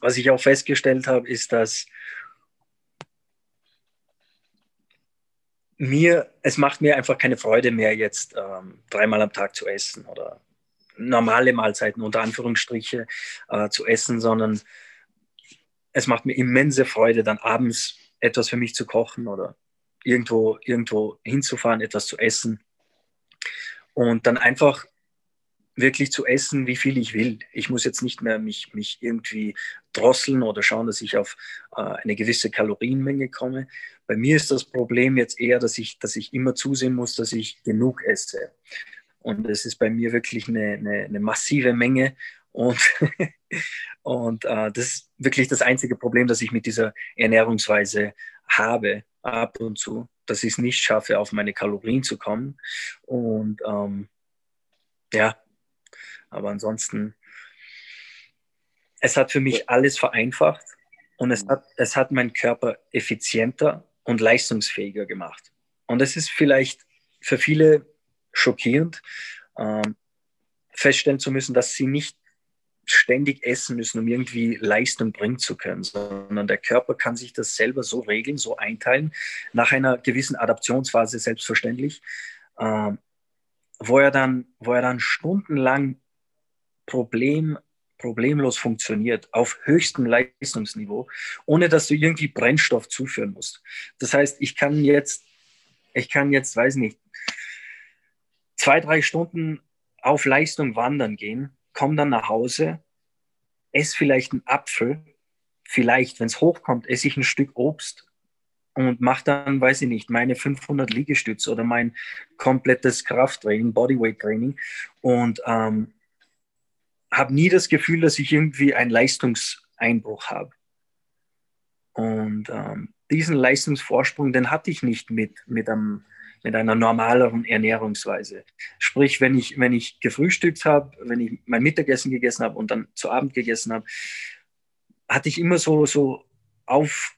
was ich auch festgestellt habe, ist, dass mir, es macht mir einfach keine Freude mehr, jetzt ähm, dreimal am Tag zu essen oder normale Mahlzeiten unter Anführungsstriche äh, zu essen, sondern es macht mir immense Freude, dann abends etwas für mich zu kochen oder irgendwo, irgendwo hinzufahren, etwas zu essen und dann einfach wirklich zu essen, wie viel ich will. Ich muss jetzt nicht mehr mich, mich irgendwie drosseln oder schauen, dass ich auf äh, eine gewisse Kalorienmenge komme. Bei mir ist das Problem jetzt eher, dass ich, dass ich immer zusehen muss, dass ich genug esse. Und es ist bei mir wirklich eine, eine, eine massive Menge. Und, und äh, das ist wirklich das einzige Problem, das ich mit dieser Ernährungsweise habe, ab und zu, dass ich es nicht schaffe, auf meine Kalorien zu kommen. Und ähm, ja, aber ansonsten, es hat für mich alles vereinfacht und es hat, es hat meinen Körper effizienter und leistungsfähiger gemacht. Und es ist vielleicht für viele schockierend, ähm, feststellen zu müssen, dass sie nicht ständig essen müssen, um irgendwie Leistung bringen zu können, sondern der Körper kann sich das selber so regeln, so einteilen, nach einer gewissen Adaptionsphase selbstverständlich, ähm, wo, er dann, wo er dann stundenlang Problem, problemlos funktioniert, auf höchstem Leistungsniveau, ohne dass du irgendwie Brennstoff zuführen musst. Das heißt, ich kann jetzt, ich kann jetzt, weiß nicht, zwei, drei Stunden auf Leistung wandern gehen, komme dann nach Hause, esse vielleicht einen Apfel, vielleicht, wenn es hochkommt, esse ich ein Stück Obst und mache dann, weiß ich nicht, meine 500 Liegestütze oder mein komplettes Krafttraining, Bodyweight-Training und ähm, habe nie das Gefühl, dass ich irgendwie einen Leistungseinbruch habe. Und ähm, diesen Leistungsvorsprung, den hatte ich nicht mit, mit, einem, mit einer normaleren Ernährungsweise. Sprich, wenn ich, wenn ich gefrühstückt habe, wenn ich mein Mittagessen gegessen habe und dann zu Abend gegessen habe, hatte ich immer so, so auf,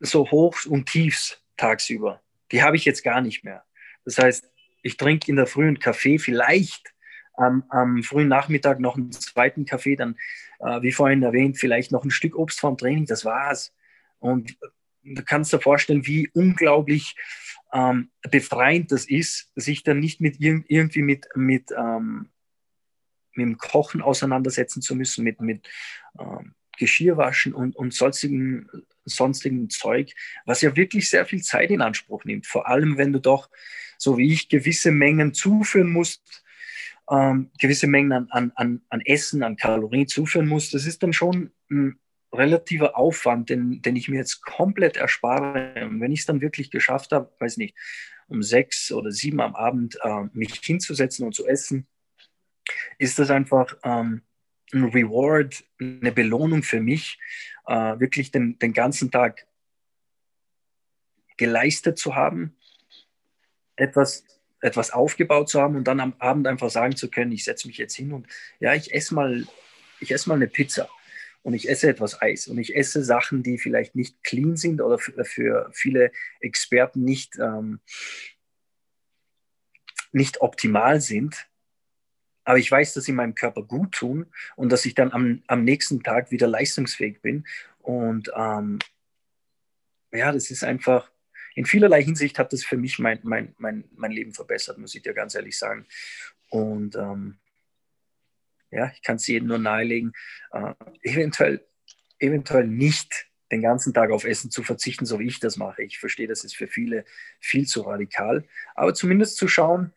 so Hochs und Tiefs tagsüber. Die habe ich jetzt gar nicht mehr. Das heißt, ich trinke in der frühen Kaffee, vielleicht am, am, frühen Nachmittag noch einen zweiten Kaffee, dann, äh, wie vorhin erwähnt, vielleicht noch ein Stück Obst vorm Training, das war's. Und du kannst dir vorstellen, wie unglaublich ähm, befreiend das ist, sich dann nicht mit irgendwie mit, mit, ähm, mit dem Kochen auseinandersetzen zu müssen, mit, mit ähm, Geschirrwaschen und, und sonstigen, sonstigen Zeug, was ja wirklich sehr viel Zeit in Anspruch nimmt. Vor allem, wenn du doch, so wie ich, gewisse Mengen zuführen musst, ähm, gewisse Mengen an, an, an, Essen, an Kalorien zuführen musst. Das ist dann schon relativer Aufwand, den, den ich mir jetzt komplett erspare. Und wenn ich es dann wirklich geschafft habe, weiß nicht, um sechs oder sieben am Abend äh, mich hinzusetzen und zu essen, ist das einfach ähm, ein Reward, eine Belohnung für mich, äh, wirklich den, den ganzen Tag geleistet zu haben, etwas, etwas aufgebaut zu haben und dann am Abend einfach sagen zu können, ich setze mich jetzt hin und ja, ich esse mal, ich esse mal eine Pizza und ich esse etwas Eis und ich esse Sachen, die vielleicht nicht clean sind oder für, für viele Experten nicht, ähm, nicht optimal sind. Aber ich weiß, dass sie meinem Körper gut tun und dass ich dann am, am nächsten Tag wieder leistungsfähig bin. Und ähm, ja, das ist einfach, in vielerlei Hinsicht hat das für mich mein, mein, mein, mein Leben verbessert, muss ich dir ganz ehrlich sagen. Und ähm, ja, ich kann es jedem nur nahelegen, äh, eventuell, eventuell nicht den ganzen Tag auf Essen zu verzichten, so wie ich das mache. Ich verstehe, das ist für viele viel zu radikal, aber zumindest zu schauen,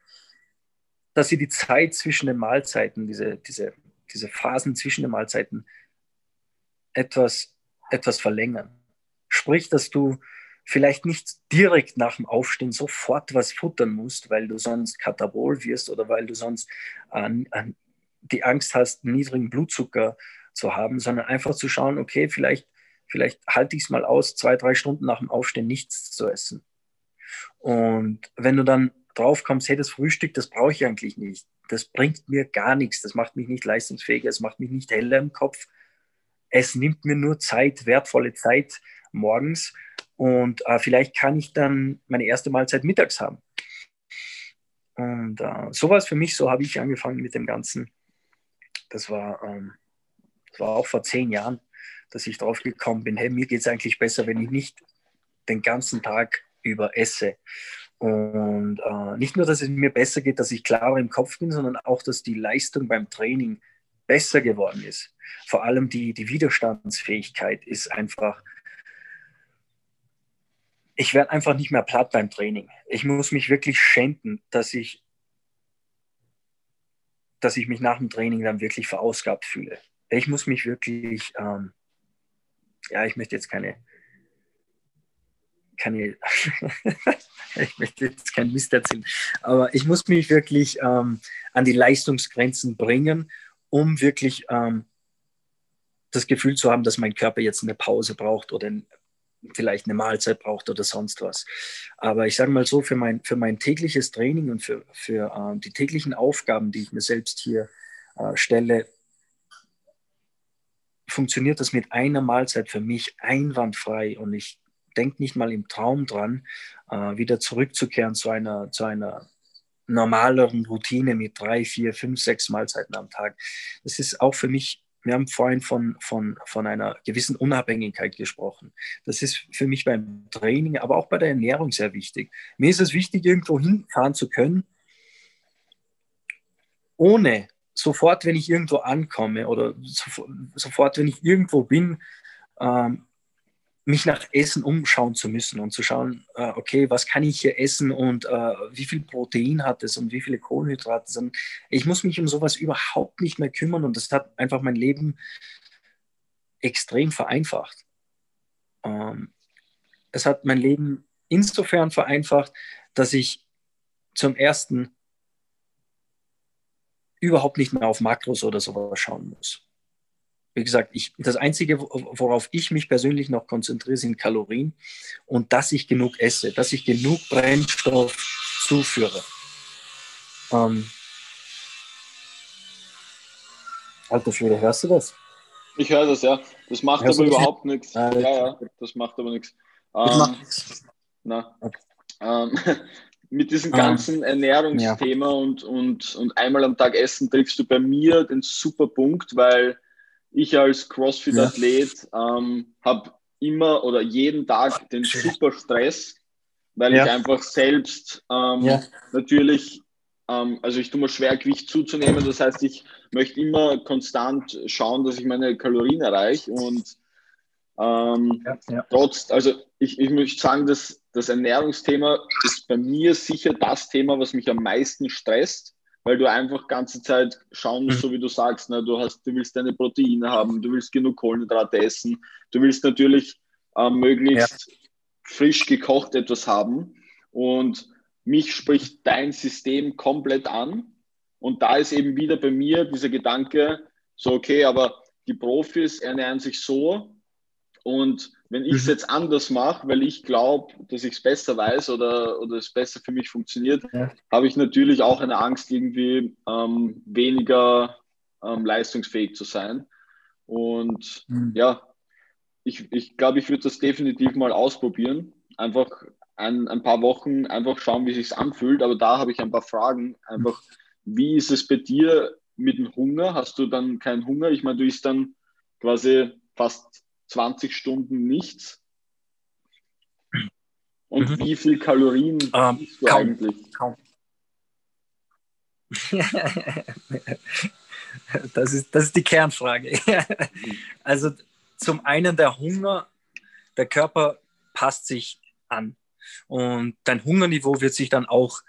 dass sie die Zeit zwischen den Mahlzeiten, diese, diese, diese Phasen zwischen den Mahlzeiten etwas, etwas verlängern. Sprich, dass du vielleicht nicht direkt nach dem Aufstehen sofort was futtern musst, weil du sonst katabol wirst oder weil du sonst an, an die Angst hast, niedrigen Blutzucker zu haben, sondern einfach zu schauen, okay, vielleicht, vielleicht halte ich es mal aus, zwei, drei Stunden nach dem Aufstehen nichts zu essen. Und wenn du dann drauf kommst, hey, das Frühstück, das brauche ich eigentlich nicht. Das bringt mir gar nichts. Das macht mich nicht leistungsfähiger, es macht mich nicht heller im Kopf. Es nimmt mir nur Zeit, wertvolle Zeit morgens. Und äh, vielleicht kann ich dann meine erste Mahlzeit mittags haben. Und äh, so war es für mich, so habe ich angefangen mit dem Ganzen. Das war, ähm, das war auch vor zehn Jahren, dass ich drauf gekommen bin, hey, mir geht es eigentlich besser, wenn ich nicht den ganzen Tag über esse. Und äh, nicht nur, dass es mir besser geht, dass ich klarer im Kopf bin, sondern auch, dass die Leistung beim Training besser geworden ist. Vor allem die, die Widerstandsfähigkeit ist einfach, ich werde einfach nicht mehr platt beim Training. Ich muss mich wirklich schänden, dass ich dass ich mich nach dem Training dann wirklich verausgabt fühle. Ich muss mich wirklich, ähm, ja, ich möchte jetzt keine, keine ich möchte jetzt kein Mist erzählen, aber ich muss mich wirklich ähm, an die Leistungsgrenzen bringen, um wirklich ähm, das Gefühl zu haben, dass mein Körper jetzt eine Pause braucht oder vielleicht eine Mahlzeit braucht oder sonst was. Aber ich sage mal so, für mein, für mein tägliches Training und für, für äh, die täglichen Aufgaben, die ich mir selbst hier äh, stelle, funktioniert das mit einer Mahlzeit für mich einwandfrei und ich denke nicht mal im Traum dran, äh, wieder zurückzukehren zu einer, zu einer normaleren Routine mit drei, vier, fünf, sechs Mahlzeiten am Tag. Das ist auch für mich wir haben vorhin von, von, von einer gewissen Unabhängigkeit gesprochen. Das ist für mich beim Training, aber auch bei der Ernährung sehr wichtig. Mir ist es wichtig, irgendwo hinfahren zu können, ohne sofort, wenn ich irgendwo ankomme oder sofort, wenn ich irgendwo bin, ähm, mich nach Essen umschauen zu müssen und zu schauen, äh, okay, was kann ich hier essen und äh, wie viel Protein hat es und wie viele Kohlenhydrate. Und ich muss mich um sowas überhaupt nicht mehr kümmern und das hat einfach mein Leben extrem vereinfacht. Ähm, es hat mein Leben insofern vereinfacht, dass ich zum ersten überhaupt nicht mehr auf Makros oder sowas schauen muss wie gesagt, ich, das Einzige, worauf ich mich persönlich noch konzentriere, sind Kalorien und dass ich genug esse, dass ich genug Brennstoff zuführe. Ähm, Alter Schwede, hörst du das? Ich höre das, ja. Das macht hörst aber überhaupt nichts. ja, ja, das macht aber nichts. Ähm. Na. Okay. Ähm, mit diesem ganzen Ernährungsthema ja. und, und, und einmal am Tag essen triffst du bei mir den super Punkt, weil ich als CrossFit-Athlet ja. ähm, habe immer oder jeden Tag den super Stress, weil ja. ich einfach selbst ähm, natürlich, ähm, also ich tue mir schwer, Gewicht zuzunehmen. Das heißt, ich möchte immer konstant schauen, dass ich meine Kalorien erreiche und ähm, trotz, also ich, ich möchte sagen, dass das Ernährungsthema ist bei mir sicher das Thema, was mich am meisten stresst, weil du einfach ganze Zeit schauen musst, mhm. so wie du sagst, ne, du, hast, du willst deine Proteine haben, du willst genug Kohlenhydrate essen, du willst natürlich äh, möglichst ja. frisch gekocht etwas haben und mich spricht dein System komplett an und da ist eben wieder bei mir dieser Gedanke, so okay, aber die Profis ernähren sich so und wenn ich es jetzt anders mache, weil ich glaube, dass ich es besser weiß oder, oder es besser für mich funktioniert, ja. habe ich natürlich auch eine Angst, irgendwie ähm, weniger ähm, leistungsfähig zu sein. Und mhm. ja, ich, ich glaube, ich würde das definitiv mal ausprobieren. Einfach ein, ein paar Wochen einfach schauen, wie sich anfühlt. Aber da habe ich ein paar Fragen. Einfach, wie ist es bei dir mit dem Hunger? Hast du dann keinen Hunger? Ich meine, du isst dann quasi fast 20 Stunden nichts? Und mhm. wie viel Kalorien ähm, isst du kaum, eigentlich? Kaum. das, ist, das ist die Kernfrage. also zum einen der Hunger, der Körper passt sich an. Und dein Hungerniveau wird sich dann auch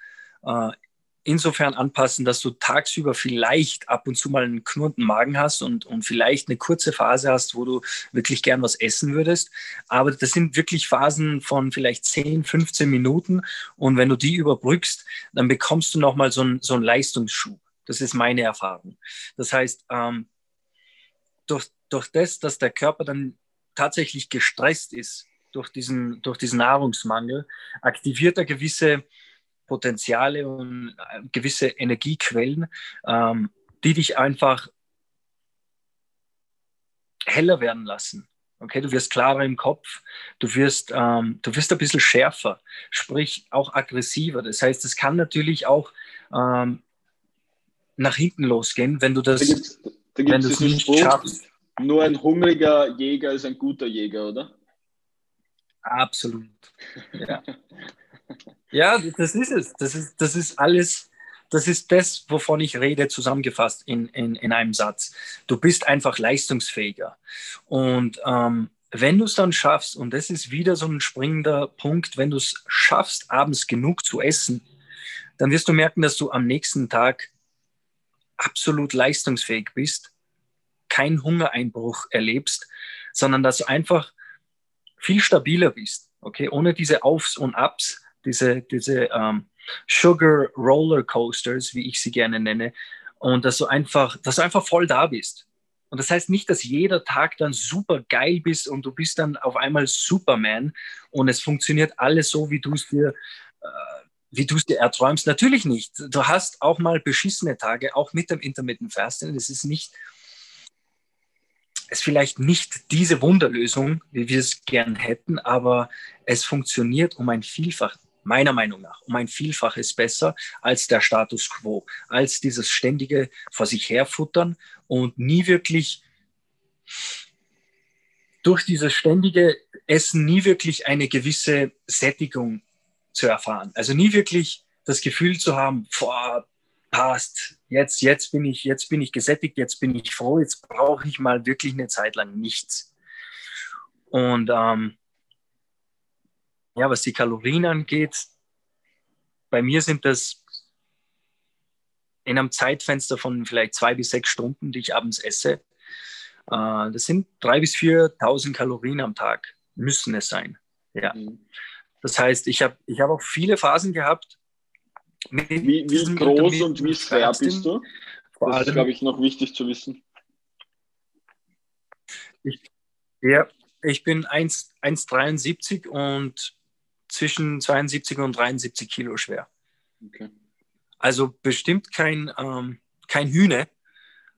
äh, insofern anpassen, dass du tagsüber vielleicht ab und zu mal einen knurrenden Magen hast und, und vielleicht eine kurze Phase hast, wo du wirklich gern was essen würdest. Aber das sind wirklich Phasen von vielleicht 10, 15 Minuten. Und wenn du die überbrückst, dann bekommst du nochmal so, so einen Leistungsschub. Das ist meine Erfahrung. Das heißt, ähm, durch, durch das, dass der Körper dann tatsächlich gestresst ist durch diesen, durch diesen Nahrungsmangel, aktiviert er gewisse Potenziale und äh, gewisse Energiequellen, ähm, die dich einfach heller werden lassen. Okay, du wirst klarer im Kopf, du wirst, ähm, du wirst ein bisschen schärfer, sprich auch aggressiver. Das heißt, es kann natürlich auch ähm, nach hinten losgehen, wenn du das, da gibt's, da gibt's wenn du es nicht Spruch, schaffst. Nur ein hungriger Jäger ist ein guter Jäger, oder? Absolut. Ja. Ja, das ist es. Das ist, das ist alles, das ist das, wovon ich rede, zusammengefasst in, in, in einem Satz. Du bist einfach leistungsfähiger. Und ähm, wenn du es dann schaffst, und das ist wieder so ein springender Punkt, wenn du es schaffst, abends genug zu essen, dann wirst du merken, dass du am nächsten Tag absolut leistungsfähig bist, keinen Hungereinbruch erlebst, sondern dass du einfach viel stabiler bist, okay, ohne diese Aufs und Abs, diese, diese ähm, Sugar Roller Coasters, wie ich sie gerne nenne, und dass du einfach, dass du einfach voll da bist. Und das heißt nicht, dass jeder Tag dann super geil bist und du bist dann auf einmal Superman und es funktioniert alles so, wie du es dir, äh, wie du es dir erträumst. Natürlich nicht. Du hast auch mal beschissene Tage, auch mit dem Intermittent Fasting. Das ist nicht, ist vielleicht nicht diese Wunderlösung, wie wir es gern hätten, aber es funktioniert um ein Vielfach meiner Meinung nach um ein Vielfaches besser als der Status quo, als dieses ständige vor sich herfuttern und nie wirklich durch dieses ständige Essen nie wirklich eine gewisse Sättigung zu erfahren. Also nie wirklich das Gefühl zu haben, boah, passt, jetzt, jetzt bin ich, jetzt bin ich gesättigt, jetzt bin ich froh, jetzt brauche ich mal wirklich eine Zeit lang nichts. Und ähm, ja, was die Kalorien angeht, bei mir sind das in einem Zeitfenster von vielleicht zwei bis sechs Stunden, die ich abends esse. Äh, das sind drei bis 4.000 Kalorien am Tag, müssen es sein. Ja. Mhm. Das heißt, ich habe ich hab auch viele Phasen gehabt. wie, wie groß und wie schwer bist du? Vor das ist, glaube ich, noch wichtig zu wissen. Ich, ja, ich bin 1,73 und zwischen 72 und 73 Kilo schwer. Okay. Also bestimmt kein, ähm, kein Hühne,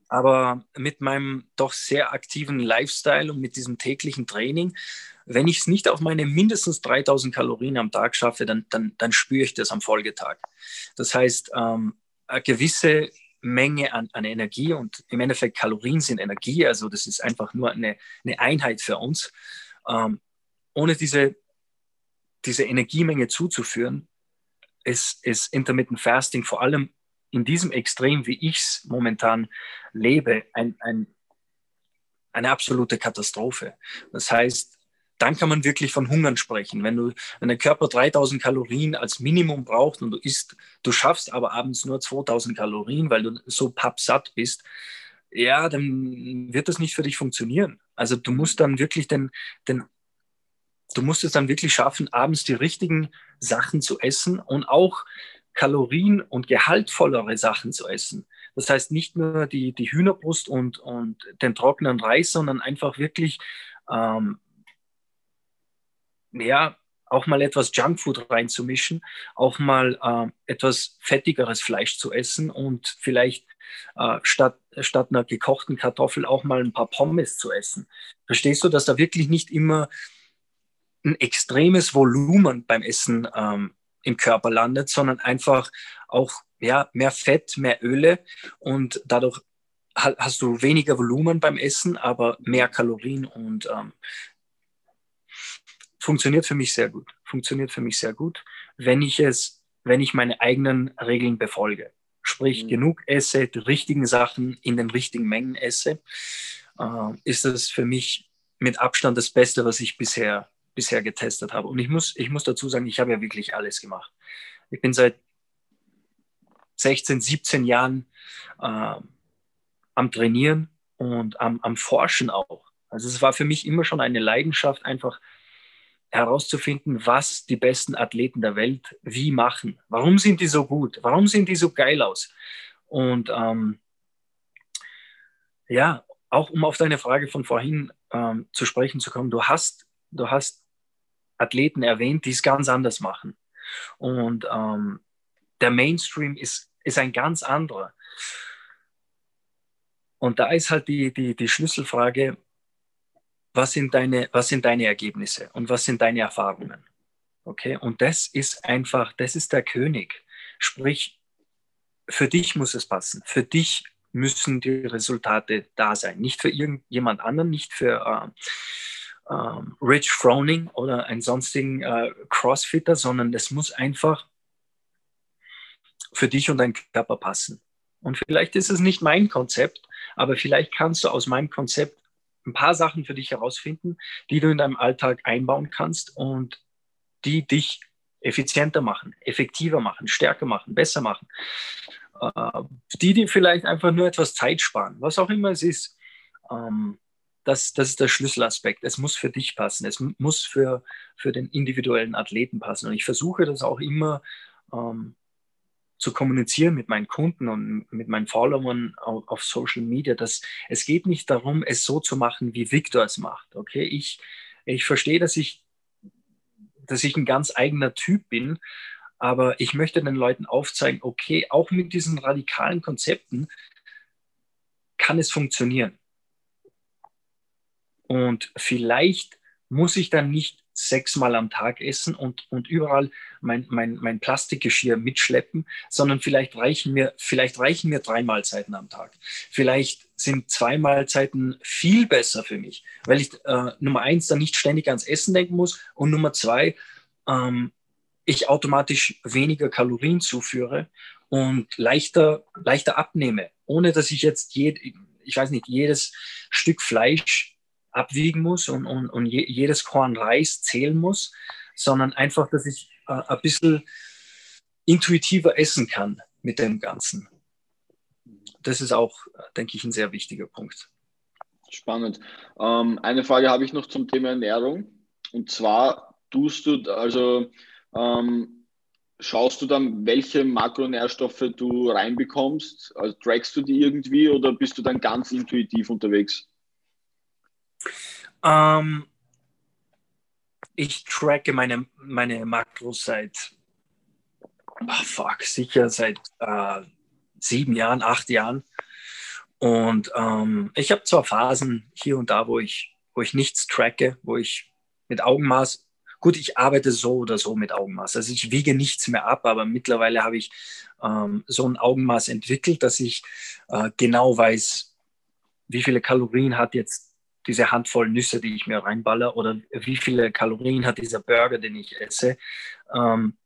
aber mit meinem doch sehr aktiven Lifestyle und mit diesem täglichen Training, wenn ich es nicht auf meine mindestens 3000 Kalorien am Tag schaffe, dann, dann, dann spüre ich das am Folgetag. Das heißt, ähm, eine gewisse Menge an, an, Energie und im Endeffekt Kalorien sind Energie, also das ist einfach nur eine, eine Einheit für uns. Ähm, ohne diese, diese Energiemenge zuzuführen, ist, ist Intermittent Fasting vor allem in diesem Extrem, wie ich es momentan lebe, ein, ein, eine absolute Katastrophe. Das heißt, dann kann man wirklich von Hungern sprechen. Wenn, du, wenn der Körper 3000 Kalorien als Minimum braucht und du isst, du schaffst aber abends nur 2000 Kalorien, weil du so pappsatt bist, ja, dann wird das nicht für dich funktionieren. Also du musst dann wirklich den, den du musst es dann wirklich schaffen, abends die richtigen Sachen zu essen und auch Kalorien und gehaltvollere Sachen zu essen. Das heißt nicht nur die, die Hühnerbrust und, und den trockenen Reis, sondern einfach wirklich ähm, ja, auch mal etwas Junkfood reinzumischen, auch mal äh, etwas fettigeres Fleisch zu essen und vielleicht äh, statt, statt einer gekochten Kartoffel auch mal ein paar Pommes zu essen. Verstehst du, dass da wirklich nicht immer ein extremes Volumen beim Essen ähm, im Körper landet, sondern einfach auch ja, mehr Fett, mehr Öle und dadurch hast du weniger Volumen beim Essen, aber mehr Kalorien und ähm, funktioniert für mich sehr gut. Funktioniert für mich sehr gut, wenn ich es, wenn ich meine eigenen Regeln befolge. Sprich, mhm. genug esse, die richtigen Sachen in den richtigen Mengen esse, äh, ist das für mich mit Abstand das Beste, was ich bisher bisher getestet habe. Und ich muss, ich muss dazu sagen, ich habe ja wirklich alles gemacht. Ich bin seit 16, 17 Jahren äh, am Trainieren und am, am Forschen auch. Also es war für mich immer schon eine Leidenschaft, einfach herauszufinden, was die besten Athleten der Welt wie machen. Warum sind die so gut? Warum sehen die so geil aus? Und ähm, ja, auch um auf deine Frage von vorhin ähm, zu sprechen zu kommen, du hast, du hast Athleten erwähnt, die es ganz anders machen. Und ähm, der Mainstream ist, ist ein ganz anderer. Und da ist halt die, die, die Schlüsselfrage, was sind, deine, was sind deine Ergebnisse und was sind deine Erfahrungen? Okay, und das ist einfach, das ist der König. Sprich, für dich muss es passen. Für dich müssen die Resultate da sein. Nicht für irgendjemand anderen, nicht für äh, ähm, Rich Froning oder einen sonstigen äh, Crossfitter, sondern es muss einfach für dich und deinen Körper passen. Und vielleicht ist es nicht mein Konzept, aber vielleicht kannst du aus meinem Konzept ein paar Sachen für dich herausfinden, die du in deinem Alltag einbauen kannst und die dich effizienter machen, effektiver machen, stärker machen, besser machen. Äh, die dir vielleicht einfach nur etwas Zeit sparen, was auch immer es ist. Ähm, das, das ist der Schlüsselaspekt. Es muss für dich passen. Es muss für, für den individuellen Athleten passen. Und ich versuche das auch immer ähm, zu kommunizieren mit meinen Kunden und mit meinen Followern auf, auf, Social Media, dass es geht nicht darum, es so zu machen, wie Victor es macht. Okay, ich, ich verstehe, dass ich, dass ich ein ganz eigener Typ bin, aber ich möchte den Leuten aufzeigen, okay, auch mit diesen radikalen Konzepten kann es funktionieren. Und vielleicht muss ich dann nicht sechsmal am Tag essen und, und überall mein, mein, mein Plastikgeschirr mitschleppen, sondern vielleicht reichen, mir, vielleicht reichen mir drei Mahlzeiten am Tag. Vielleicht sind zwei Mahlzeiten viel besser für mich, weil ich äh, Nummer eins dann nicht ständig ans Essen denken muss und Nummer zwei, ähm, ich automatisch weniger Kalorien zuführe und leichter, leichter abnehme, ohne dass ich jetzt jed, ich weiß nicht, jedes Stück Fleisch abwiegen muss und, und, und je, jedes Korn Reis zählen muss, sondern einfach, dass ich äh, ein bisschen intuitiver essen kann mit dem Ganzen. Das ist auch, denke ich, ein sehr wichtiger Punkt. Spannend. Ähm, eine Frage habe ich noch zum Thema Ernährung. Und zwar tust du, also ähm, schaust du dann, welche Makronährstoffe du reinbekommst? Also trackst du die irgendwie oder bist du dann ganz intuitiv unterwegs? Ähm, ich tracke meine, meine Makros seit, oh fuck, sicher seit äh, sieben Jahren, acht Jahren. Und ähm, ich habe zwar Phasen hier und da, wo ich, wo ich nichts tracke, wo ich mit Augenmaß, gut, ich arbeite so oder so mit Augenmaß. Also ich wiege nichts mehr ab, aber mittlerweile habe ich ähm, so ein Augenmaß entwickelt, dass ich äh, genau weiß, wie viele Kalorien hat jetzt diese Handvoll Nüsse, die ich mir reinballer, oder wie viele Kalorien hat dieser Burger, den ich esse. Ähm,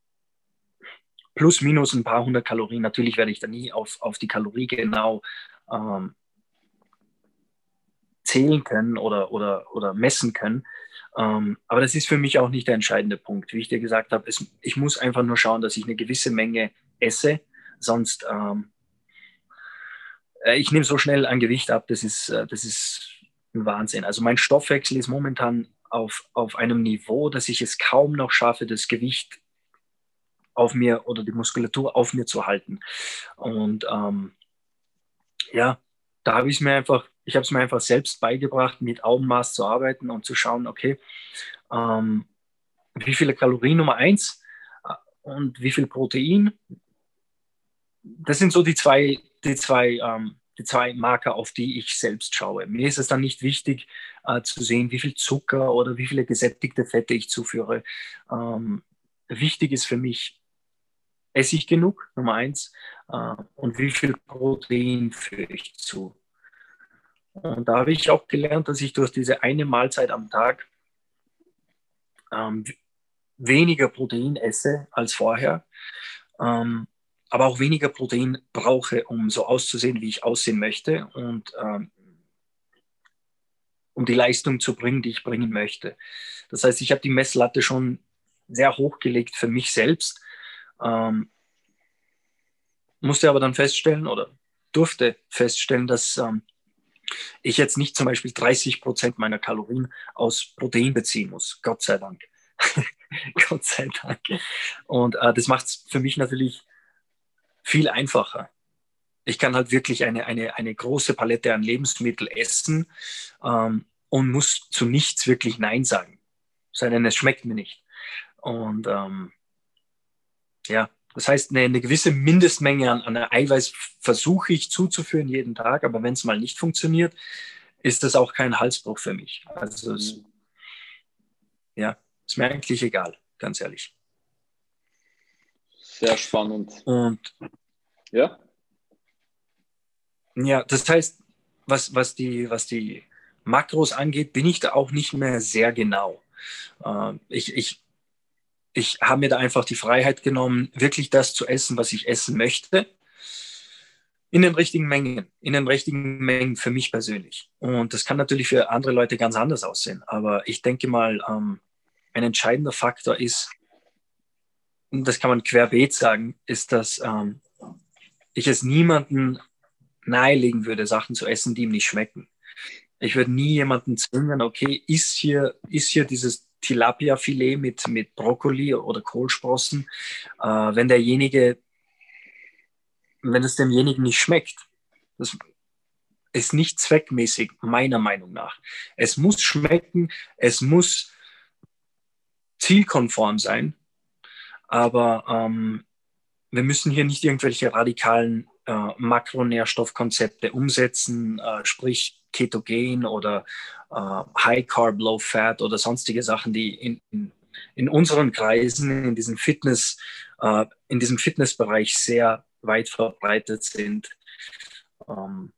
plus, minus ein paar hundert Kalorien. Natürlich werde ich da nie auf, auf die Kalorie genau ähm, zählen können oder, oder, oder messen können. Ähm, aber das ist für mich auch nicht der entscheidende Punkt. Wie ich dir gesagt habe, es, ich muss einfach nur schauen, dass ich eine gewisse Menge esse, sonst ähm, äh, ich nehme so schnell ein Gewicht ab, das ist, äh, das ist Wahnsinn. Also mein Stoffwechsel ist momentan auf, auf einem Niveau, dass ich es kaum noch schaffe, das Gewicht auf mir oder die Muskulatur auf mir zu halten. Und ähm, ja, da habe ich es mir einfach, ich habe es mir einfach selbst beigebracht, mit Augenmaß zu arbeiten und zu schauen, okay, ähm, wie viele Kalorien Nummer eins äh, und wie viel Protein. Das sind so die zwei, die zwei, ähm, die zwei Marker, auf die ich selbst schaue. Mir ist es dann nicht wichtig äh, zu sehen, wie viel Zucker oder wie viele gesättigte Fette ich zuführe. Ähm, wichtig ist für mich, esse ich genug, Nummer eins, äh, und wie viel Protein führe ich zu. Und da habe ich auch gelernt, dass ich durch diese eine Mahlzeit am Tag ähm, weniger Protein esse als vorher, ähm, aber auch weniger Protein brauche, um so auszusehen, wie ich aussehen möchte und ähm, um die Leistung zu bringen, die ich bringen möchte. Das heißt, ich habe die Messlatte schon sehr hochgelegt für mich selbst ähm, musste aber dann feststellen oder durfte feststellen, dass ähm, ich jetzt nicht zum Beispiel 30 Prozent meiner Kalorien aus Protein beziehen muss. Gott sei Dank. Gott sei Dank. Und äh, das macht es für mich natürlich viel einfacher. Ich kann halt wirklich eine, eine, eine große Palette an Lebensmitteln essen ähm, und muss zu nichts wirklich Nein sagen. Sei denn, es schmeckt mir nicht. Und ähm, ja, das heißt, eine, eine gewisse Mindestmenge an, an Eiweiß versuche ich zuzuführen jeden Tag, aber wenn es mal nicht funktioniert, ist das auch kein Halsbruch für mich. Also es, mhm. ja, ist mir eigentlich egal, ganz ehrlich. Sehr spannend. Und ja. Ja, das heißt, was, was, die, was die Makros angeht, bin ich da auch nicht mehr sehr genau. Äh, ich, ich ich habe mir da einfach die Freiheit genommen, wirklich das zu essen, was ich essen möchte. In den richtigen Mengen, in den richtigen Mengen für mich persönlich. Und das kann natürlich für andere Leute ganz anders aussehen. Aber ich denke mal, ähm, ein entscheidender Faktor ist, und das kann man querbeet sagen, ist, dass ähm, ich es niemandem nahelegen würde, Sachen zu essen, die ihm nicht schmecken. Ich würde nie jemanden zwingen, okay, ist hier, ist hier dieses Tilapia-Filet mit, mit Brokkoli oder Kohlsprossen, äh, wenn derjenige, wenn es demjenigen nicht schmeckt, das ist nicht zweckmäßig, meiner Meinung nach. Es muss schmecken, es muss zielkonform sein, aber ähm, wir müssen hier nicht irgendwelche radikalen äh, Makronährstoffkonzepte umsetzen, äh, sprich ketogen oder äh, High Carb, Low Fat oder sonstige Sachen, die in, in, in unseren Kreisen, in diesem Fitness, äh, in diesem Fitnessbereich sehr weit verbreitet sind. Ähm,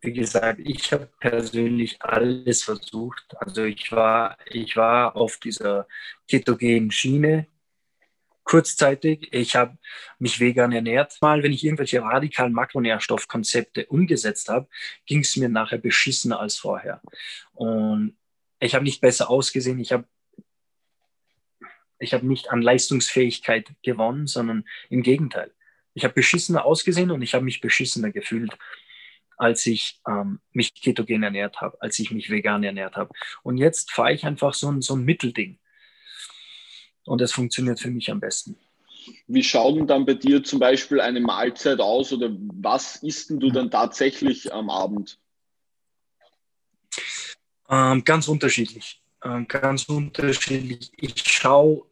wie gesagt, ich habe persönlich alles versucht. Also ich war, ich war auf dieser ketogenen Schiene kurzzeitig. Ich habe mich vegan ernährt. Mal, wenn ich irgendwelche radikalen Makronährstoffkonzepte umgesetzt habe, ging es mir nachher beschissener als vorher. Und ich habe nicht besser ausgesehen. Ich habe ich habe nicht an Leistungsfähigkeit gewonnen, sondern im Gegenteil. Ich habe beschissener ausgesehen und ich habe mich beschissener gefühlt, als ich ähm, mich ketogen ernährt habe, als ich mich vegan ernährt habe. Und jetzt fahre ich einfach so ein, so ein Mittelding. Und das funktioniert für mich am besten. Wie schaut denn dann bei dir zum Beispiel eine Mahlzeit aus oder was isst denn du dann tatsächlich am Abend? Ähm, ganz unterschiedlich. Ähm, ganz unterschiedlich. Ich schaue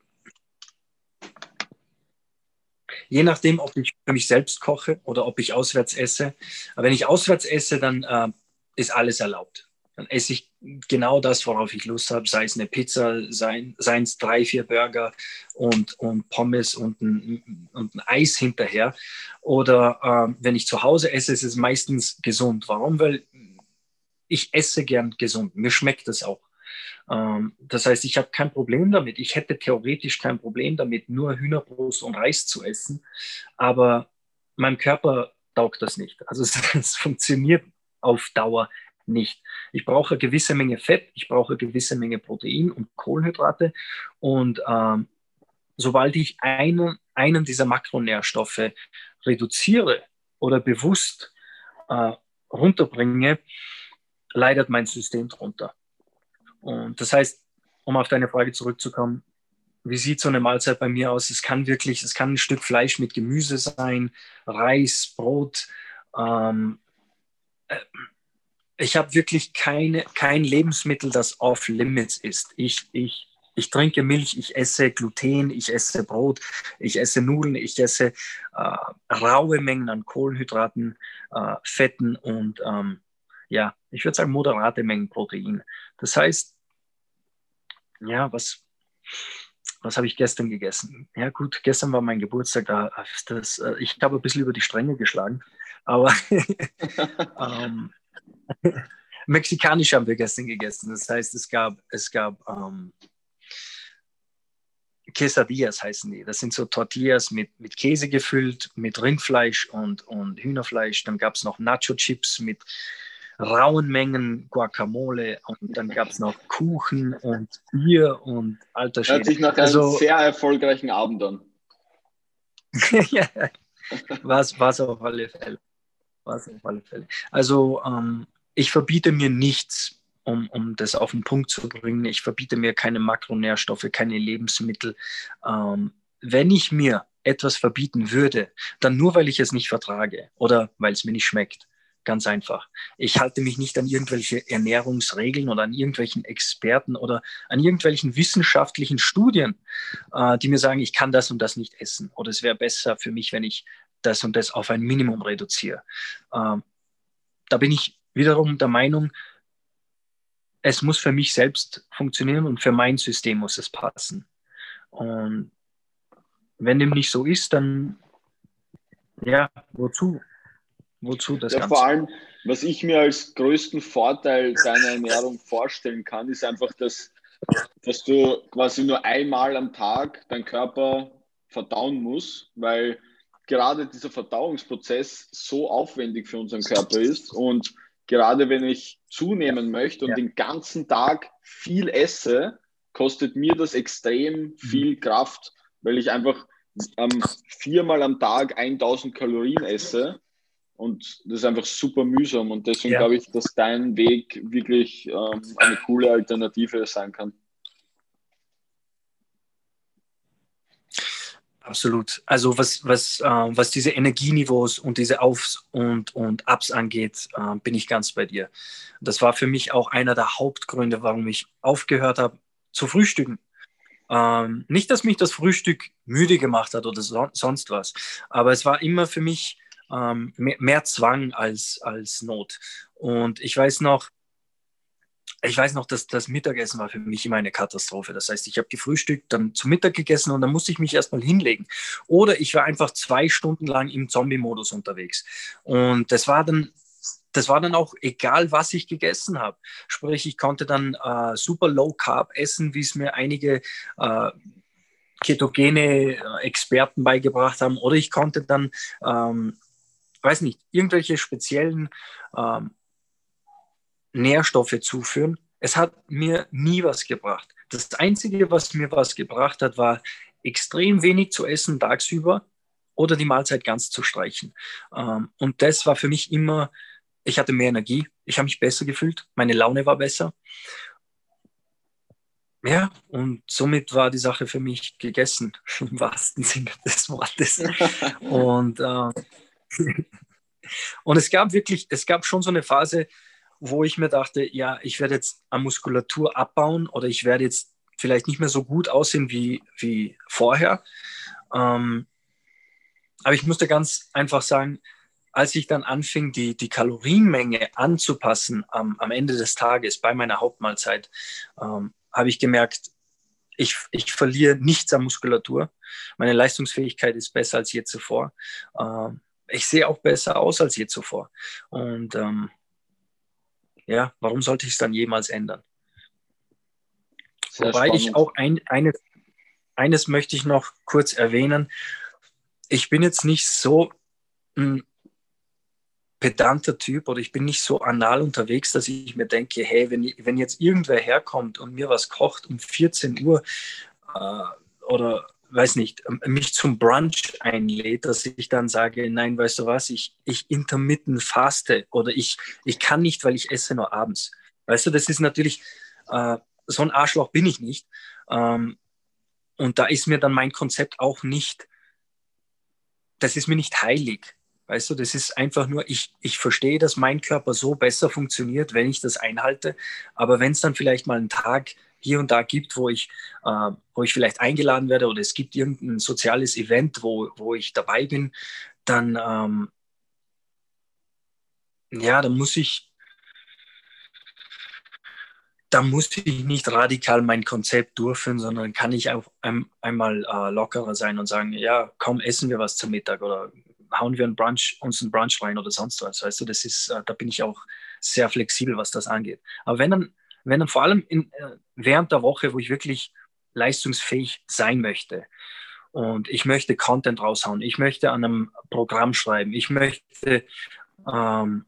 Je nachdem, ob ich für mich selbst koche oder ob ich auswärts esse. Aber wenn ich auswärts esse, dann äh, ist alles erlaubt. Dann esse ich genau das, worauf ich Lust habe, sei es eine Pizza, seien es drei, vier Burger und, und Pommes und ein, und ein Eis hinterher. Oder äh, wenn ich zu Hause esse, ist es meistens gesund. Warum? Weil ich esse gern gesund. Mir schmeckt es auch. Ähm, das heißt, ich habe kein Problem damit. Ich hätte theoretisch kein Problem damit, nur Hühnerbrust und Reis zu essen. Aber meinem Körper taugt das nicht. Also es, es funktioniert auf Dauer nicht. Ich brauche eine gewisse Menge Fett, ich brauche eine gewisse Menge Protein und Kohlenhydrate. Und ähm, sobald ich einen, einen dieser Makronährstoffe reduziere oder bewusst äh, runterbringe, leidet mein System drunter. Und das heißt, um auf deine Frage zurückzukommen, wie sieht so eine Mahlzeit bei mir aus? Es kann wirklich, es kann ein Stück Fleisch mit Gemüse sein, Reis, Brot. Ähm, äh, ich habe wirklich keine, kein Lebensmittel, das off limits ist. Ich, ich, ich trinke Milch, ich esse Gluten, ich esse Brot, ich esse Nudeln, ich esse äh, raue Mengen an Kohlenhydraten, äh, Fetten und ähm, ja, ich würde sagen moderate Mengen Protein. Das heißt, ja, was, was habe ich gestern gegessen? Ja gut, gestern war mein Geburtstag, da, das, äh, ich habe ein bisschen über die Stränge geschlagen, aber ähm, mexikanisch haben wir gestern gegessen. Das heißt, es gab, es gab ähm, Quesadillas heißen die. Das sind so Tortillas mit, mit Käse gefüllt, mit Rindfleisch und, und Hühnerfleisch. Dann gab es noch Nacho-Chips mit rauen Mengen Guacamole und dann gab es noch Kuchen und Bier und alter Schäde. Hört sich nach einem also, sehr erfolgreichen Abend an. ja, was, was auf alle Fälle. Was auf alle Fälle. Also ähm, ich verbiete mir nichts, um, um das auf den Punkt zu bringen. Ich verbiete mir keine Makronährstoffe, keine Lebensmittel. Ähm, wenn ich mir etwas verbieten würde, dann nur, weil ich es nicht vertrage oder weil es mir nicht schmeckt. Ganz einfach. Ich halte mich nicht an irgendwelche Ernährungsregeln oder an irgendwelchen Experten oder an irgendwelchen wissenschaftlichen Studien, äh, die mir sagen, ich kann das und das nicht essen oder es wäre besser für mich, wenn ich das und das auf ein Minimum reduziere. Ähm, da bin ich wiederum der Meinung, es muss für mich selbst funktionieren und für mein System muss es passen. Und wenn dem nicht so ist, dann ja, wozu? Wozu das ja, Ganze? Vor allem, was ich mir als größten Vorteil deiner Ernährung vorstellen kann, ist einfach, dass, dass du quasi nur einmal am Tag deinen Körper verdauen musst, weil gerade dieser Verdauungsprozess so aufwendig für unseren Körper ist und gerade wenn ich zunehmen möchte und ja. den ganzen Tag viel esse, kostet mir das extrem mhm. viel Kraft, weil ich einfach ähm, viermal am Tag 1000 Kalorien esse und das ist einfach super mühsam und deswegen ja. glaube ich, dass dein Weg wirklich ähm, eine coole Alternative sein kann. Absolut. Also was, was, äh, was diese Energieniveaus und diese Aufs und, und Ups angeht, äh, bin ich ganz bei dir. Das war für mich auch einer der Hauptgründe, warum ich aufgehört habe zu frühstücken. Ähm, nicht, dass mich das Frühstück müde gemacht hat oder so, sonst was, aber es war immer für mich ähm, mehr, mehr, Zwang als, als Not. Und ich weiß noch, ich weiß noch, dass das Mittagessen war für mich immer eine Katastrophe. Das heißt, ich habe gefrühstückt, dann zu Mittag gegessen und dann musste ich mich erstmal hinlegen. Oder ich war einfach zwei Stunden lang im Zombie-Modus unterwegs. Und das war dann das war dann auch egal, was ich gegessen habe. Sprich, ich konnte dann äh, super low carb essen, wie es mir einige äh, ketogene äh, Experten beigebracht haben. Oder ich konnte dann ähm, weiß nicht, irgendwelche speziellen ähm, Nährstoffe zuführen. Es hat mir nie was gebracht. Das Einzige, was mir was gebracht hat, war extrem wenig zu essen tagsüber oder die Mahlzeit ganz zu streichen. Ähm, und das war für mich immer, ich hatte mehr Energie, ich habe mich besser gefühlt, meine Laune war besser. Ja, und somit war die Sache für mich gegessen, im wahrsten Sinne des Wortes. und äh, und es gab wirklich, es gab schon so eine Phase, wo ich mir dachte, ja, ich werde jetzt an Muskulatur abbauen oder ich werde jetzt vielleicht nicht mehr so gut aussehen wie, wie vorher. Ähm, aber ich musste ganz einfach sagen, als ich dann anfing, die, die Kalorienmenge anzupassen am, am Ende des Tages bei meiner Hauptmahlzeit, ähm, habe ich gemerkt, ich, ich verliere nichts an Muskulatur. Meine Leistungsfähigkeit ist besser als je zuvor. Ähm, ich sehe auch besser aus als je zuvor. Und ähm, ja, warum sollte ich es dann jemals ändern? Sehr Wobei spannend. ich auch ein, eine, eines möchte ich noch kurz erwähnen. Ich bin jetzt nicht so ein pedanter Typ oder ich bin nicht so anal unterwegs, dass ich mir denke, hey, wenn, wenn jetzt irgendwer herkommt und mir was kocht um 14 Uhr äh, oder weiß nicht, ähm, mich zum Brunch einlädt, dass ich dann sage, nein, weißt du was, ich, ich intermitten faste oder ich, ich kann nicht, weil ich esse nur abends. Weißt du, das ist natürlich, äh, so ein Arschloch bin ich nicht. Ähm, und da ist mir dann mein Konzept auch nicht, das ist mir nicht heilig. Weißt du, das ist einfach nur, ich, ich verstehe, dass mein Körper so besser funktioniert, wenn ich das einhalte. Aber wenn es dann vielleicht mal einen Tag hier und da gibt, wo ich, äh, wo ich vielleicht eingeladen werde oder es gibt irgendein soziales Event, wo, wo ich dabei bin, dann, ähm, ja, dann muss ich, da muss ich nicht radikal mein Konzept durchführen, sondern kann ich auch ein, einmal äh, lockerer sein und sagen, ja, komm, essen wir was zum Mittag oder hauen wir einen Brunch, uns einen Brunch rein oder sonst was. Weißt du, das ist, äh, da bin ich auch sehr flexibel, was das angeht. Aber wenn dann wenn dann vor allem in, äh, während der Woche, wo ich wirklich leistungsfähig sein möchte und ich möchte Content raushauen, ich möchte an einem Programm schreiben, ich möchte ähm,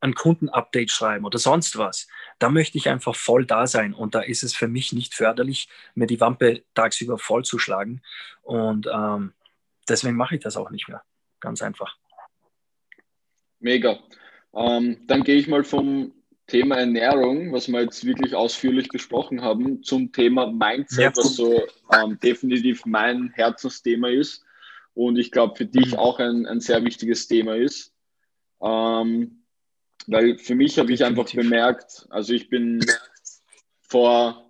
ein Kundenupdate schreiben oder sonst was, da möchte ich einfach voll da sein und da ist es für mich nicht förderlich, mir die Wampe tagsüber vollzuschlagen und ähm, deswegen mache ich das auch nicht mehr. Ganz einfach. Mega. Ähm, dann gehe ich mal vom Thema Ernährung, was wir jetzt wirklich ausführlich besprochen haben, zum Thema Mindset, ja. was so ähm, definitiv mein Herzensthema ist und ich glaube für dich mhm. auch ein, ein sehr wichtiges Thema ist. Ähm, weil für mich habe ich einfach bemerkt, also ich bin vor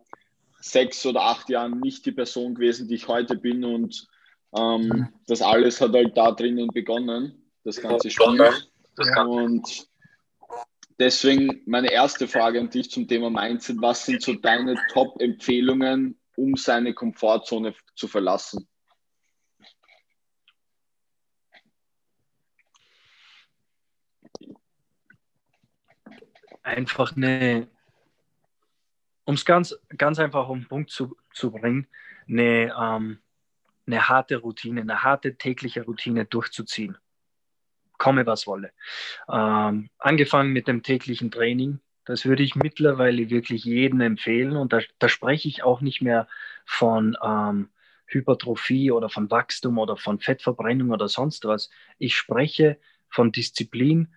sechs oder acht Jahren nicht die Person gewesen, die ich heute bin und ähm, mhm. das alles hat halt da drinnen begonnen, das ganze Spiel. Und Deswegen meine erste Frage an dich zum Thema Mindset. Was sind so deine Top-Empfehlungen, um seine Komfortzone zu verlassen? Einfach eine, um es ganz, ganz einfach auf den Punkt zu, zu bringen, eine, ähm, eine harte Routine, eine harte tägliche Routine durchzuziehen komme was wolle. Ähm, angefangen mit dem täglichen Training. Das würde ich mittlerweile wirklich jedem empfehlen. Und da, da spreche ich auch nicht mehr von ähm, Hypertrophie oder von Wachstum oder von Fettverbrennung oder sonst was. Ich spreche von Disziplin,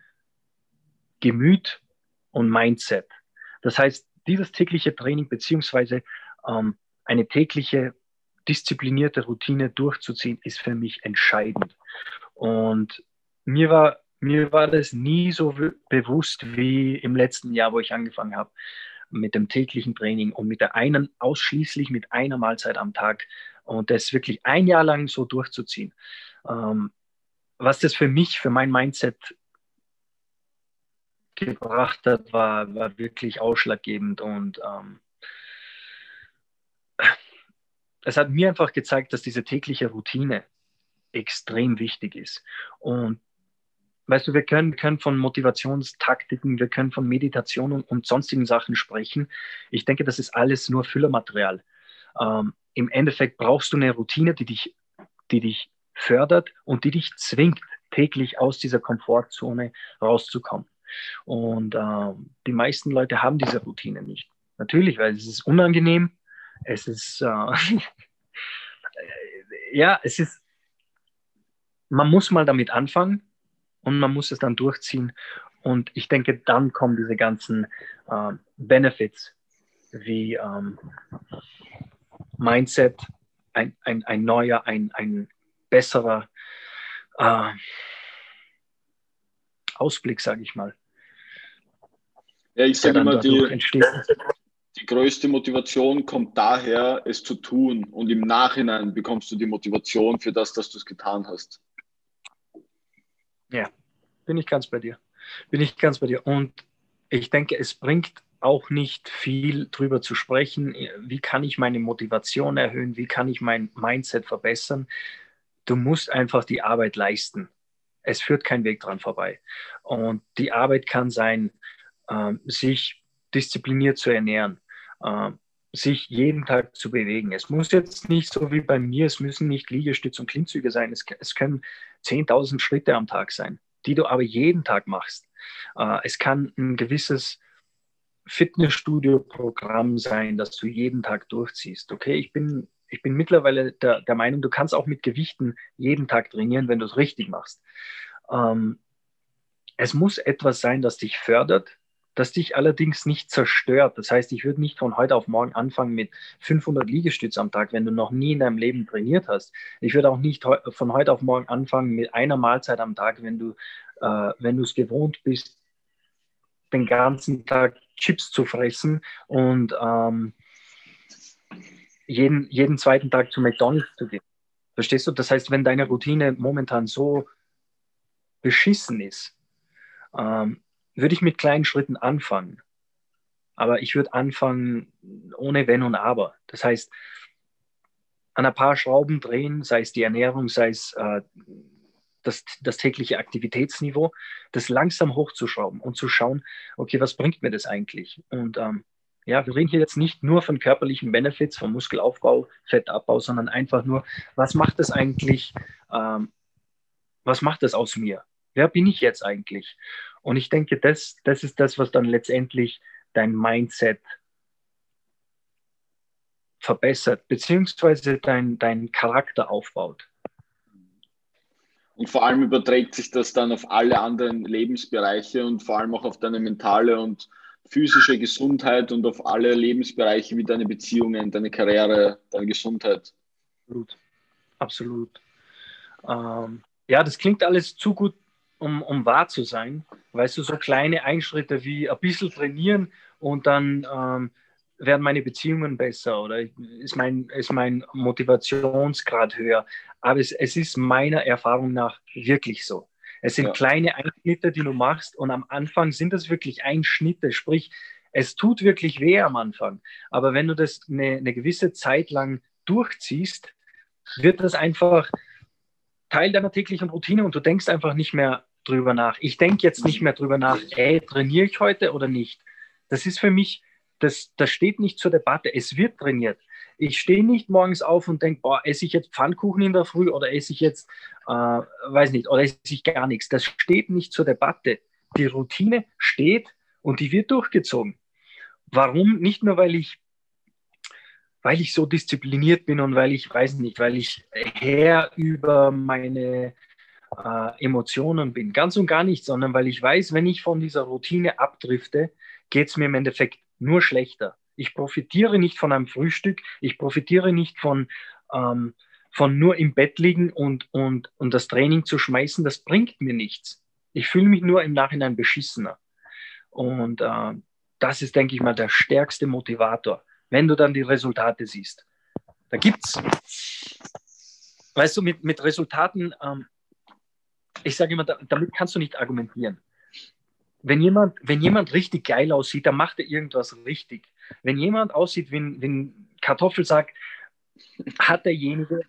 Gemüt und Mindset. Das heißt, dieses tägliche Training beziehungsweise ähm, eine tägliche disziplinierte Routine durchzuziehen, ist für mich entscheidend. Und mir war, mir war das nie so bewusst wie im letzten Jahr, wo ich angefangen habe mit dem täglichen Training und mit der einen, ausschließlich mit einer Mahlzeit am Tag und das wirklich ein Jahr lang so durchzuziehen. Ähm, was das für mich, für mein Mindset gebracht hat, war, war wirklich ausschlaggebend und ähm, es hat mir einfach gezeigt, dass diese tägliche Routine extrem wichtig ist. Und weißt du, wir können, können von Motivationstaktiken, wir können von Meditation und, und, sonstigen Sachen sprechen. Ich denke, das ist alles nur Füllermaterial. Ähm, Im Endeffekt brauchst du eine Routine, die dich, die dich fördert und die dich zwingt, täglich aus dieser Komfortzone rauszukommen. Und äh, die meisten Leute haben diese Routine nicht. Natürlich, weil es ist unangenehm, es ist, äh, ja, es ist, man muss mal damit anfangen, und man muss es dann durchziehen. Und ich denke, dann kommen diese ganzen äh, Benefits wie ähm, Mindset, ein, ein, ein neuer, ein, ein besserer äh, Ausblick, sage ich mal. Ja, ich sage immer, die, die größte Motivation kommt daher, es zu tun. Und im Nachhinein bekommst du die Motivation für das, dass du es getan hast. Ja, bin ich ganz bei dir. Bin ich ganz bei dir. Und ich denke, es bringt auch nicht viel drüber zu sprechen, wie kann ich meine Motivation erhöhen, wie kann ich mein Mindset verbessern. Du musst einfach die Arbeit leisten. Es führt kein Weg dran vorbei. Und die Arbeit kann sein, äh, sich diszipliniert zu ernähren, äh, sich jeden Tag zu bewegen. Es muss jetzt nicht so wie bei mir, es müssen nicht Liegestütze und Klimmzüge sein, es können 10.000 Schritte am Tag sein, die du aber jeden Tag machst. Äh, es kann ein gewisses Fitnessstudio-Programm sein, das du jeden Tag durchziehst. Okay, ich bin, ich bin mittlerweile der, der Meinung, du kannst auch mit Gewichten jeden Tag trainieren, wenn du es richtig machst. Ähm, es muss etwas sein, das dich fördert, das dich allerdings nicht zerstört. Das heißt, ich würde nicht von heute auf morgen anfangen mit 500 Liegestütz am Tag, wenn du noch nie in deinem Leben trainiert hast. Ich würde auch nicht von heute auf morgen anfangen mit einer Mahlzeit am Tag, wenn du äh, es gewohnt bist, den ganzen Tag Chips zu fressen und ähm, jeden, jeden zweiten Tag zu McDonald's zu gehen. Verstehst du? Das heißt, wenn deine Routine momentan so beschissen ist, ähm, würde ich mit kleinen Schritten anfangen. Aber ich würde anfangen ohne Wenn und Aber. Das heißt, an ein paar Schrauben drehen, sei es die Ernährung, sei es äh, das, das tägliche Aktivitätsniveau, das langsam hochzuschrauben und zu schauen, okay, was bringt mir das eigentlich? Und ähm, ja, wir reden hier jetzt nicht nur von körperlichen Benefits, von Muskelaufbau, Fettabbau, sondern einfach nur, was macht das eigentlich, ähm, was macht das aus mir? Wer bin ich jetzt eigentlich? Und ich denke, das, das ist das, was dann letztendlich dein Mindset verbessert, beziehungsweise dein, dein Charakter aufbaut. Und vor allem überträgt sich das dann auf alle anderen Lebensbereiche und vor allem auch auf deine mentale und physische Gesundheit und auf alle Lebensbereiche wie deine Beziehungen, deine Karriere, deine Gesundheit. Absolut. Absolut. Ähm, ja, das klingt alles zu gut, um, um wahr zu sein. Weißt du, so kleine Einschritte wie ein bisschen trainieren und dann ähm, werden meine Beziehungen besser oder ist mein, ist mein Motivationsgrad höher. Aber es, es ist meiner Erfahrung nach wirklich so. Es sind ja. kleine Einschnitte, die du machst und am Anfang sind das wirklich Einschnitte, sprich, es tut wirklich weh am Anfang. Aber wenn du das eine, eine gewisse Zeit lang durchziehst, wird das einfach Teil deiner täglichen Routine und du denkst einfach nicht mehr drüber nach. Ich denke jetzt nicht mehr drüber nach, ey, trainiere ich heute oder nicht. Das ist für mich das, das steht nicht zur Debatte. Es wird trainiert. Ich stehe nicht morgens auf und denke, boah, esse ich jetzt Pfannkuchen in der Früh oder esse ich jetzt, äh, weiß nicht, oder esse ich gar nichts. Das steht nicht zur Debatte. Die Routine steht und die wird durchgezogen. Warum? Nicht nur, weil ich, weil ich so diszipliniert bin und weil ich, weiß nicht, weil ich Herr über meine äh, Emotionen bin. Ganz und gar nicht, sondern weil ich weiß, wenn ich von dieser Routine abdrifte, geht es mir im Endeffekt nur schlechter. Ich profitiere nicht von einem Frühstück, ich profitiere nicht von, ähm, von nur im Bett liegen und, und, und das Training zu schmeißen, das bringt mir nichts. Ich fühle mich nur im Nachhinein beschissener. Und äh, das ist, denke ich mal, der stärkste Motivator, wenn du dann die Resultate siehst. Da gibt es, weißt du, mit, mit Resultaten, ähm, ich sage immer, damit kannst du nicht argumentieren wenn jemand, wenn jemand richtig geil aussieht, dann macht er irgendwas richtig. Wenn jemand aussieht wie ein, wie ein Kartoffelsack, hat derjenige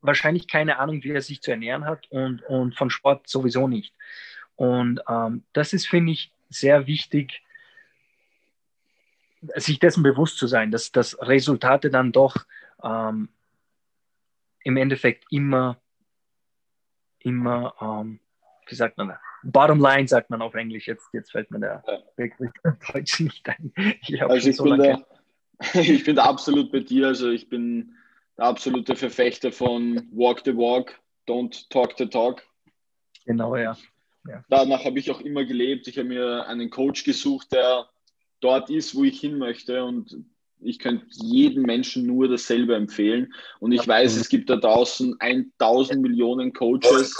wahrscheinlich keine Ahnung, wie er sich zu ernähren hat und, und von Sport sowieso nicht. Und ähm, das ist, finde ich, sehr wichtig, sich dessen bewusst zu sein, dass, dass Resultate dann doch ähm, im Endeffekt immer, immer, ähm, wie sagt man, Bottom Line sagt man auf Englisch. Jetzt, jetzt fällt mir der Begriff Deutsch nicht ein. Ich, also ich, so bin da, ich bin da absolut bei dir. Also ich bin der absolute Verfechter von Walk the Walk, Don't Talk the Talk. Genau, ja. ja. Danach habe ich auch immer gelebt. Ich habe mir einen Coach gesucht, der dort ist, wo ich hin möchte. Und ich könnte jedem Menschen nur dasselbe empfehlen. Und ich weiß, es gibt da draußen 1000 Millionen Coaches,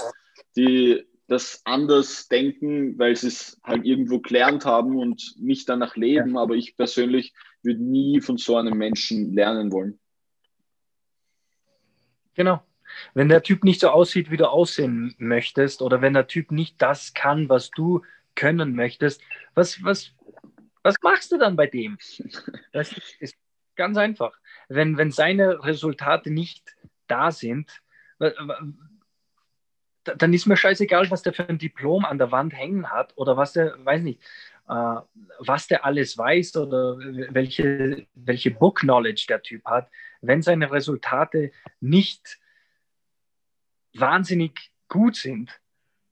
die das anders denken, weil sie es halt irgendwo gelernt haben und nicht danach leben. Aber ich persönlich würde nie von so einem Menschen lernen wollen. Genau. Wenn der Typ nicht so aussieht, wie du aussehen möchtest, oder wenn der Typ nicht das kann, was du können möchtest, was, was, was machst du dann bei dem? Das ist ganz einfach. Wenn, wenn seine Resultate nicht da sind, dann ist mir scheißegal, was der für ein Diplom an der Wand hängen hat oder was der, weiß nicht, äh, was der alles weiß oder welche, welche Book Knowledge der Typ hat. Wenn seine Resultate nicht wahnsinnig gut sind,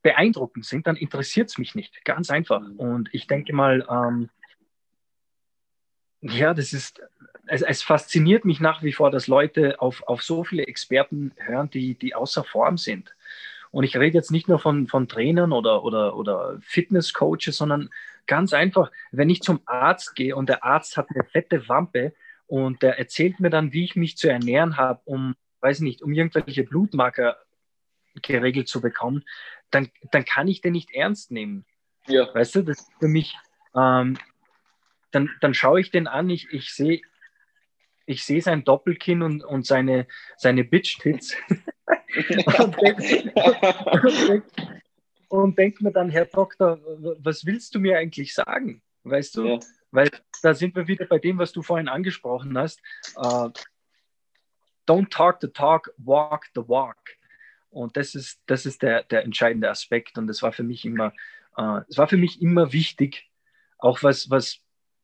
beeindruckend sind, dann interessiert es mich nicht. Ganz einfach. Und ich denke mal, ähm, ja, das ist, es, es, fasziniert mich nach wie vor, dass Leute auf, auf so viele Experten hören, die, die außer Form sind. Und ich rede jetzt nicht nur von, von Trainern oder, oder, oder Fitnesscoaches, sondern ganz einfach, wenn ich zum Arzt gehe und der Arzt hat eine fette Wampe und der erzählt mir dann, wie ich mich zu ernähren habe, um, weiß nicht, um irgendwelche Blutmarker geregelt zu bekommen, dann, dann kann ich den nicht ernst nehmen. Ja. Weißt du, das ist für mich, ähm, dann, dann schaue ich den an, ich, ich sehe ich seh sein Doppelkinn und, und seine, seine Bitch-Tits und denke denk, mir dann, Herr Doktor, was willst du mir eigentlich sagen? Weißt du? Ja. Weil da sind wir wieder bei dem, was du vorhin angesprochen hast. Uh, don't talk the talk, walk the walk. Und das ist, das ist der, der entscheidende Aspekt. Und das war für mich immer, uh, es war für mich immer wichtig, auch was, was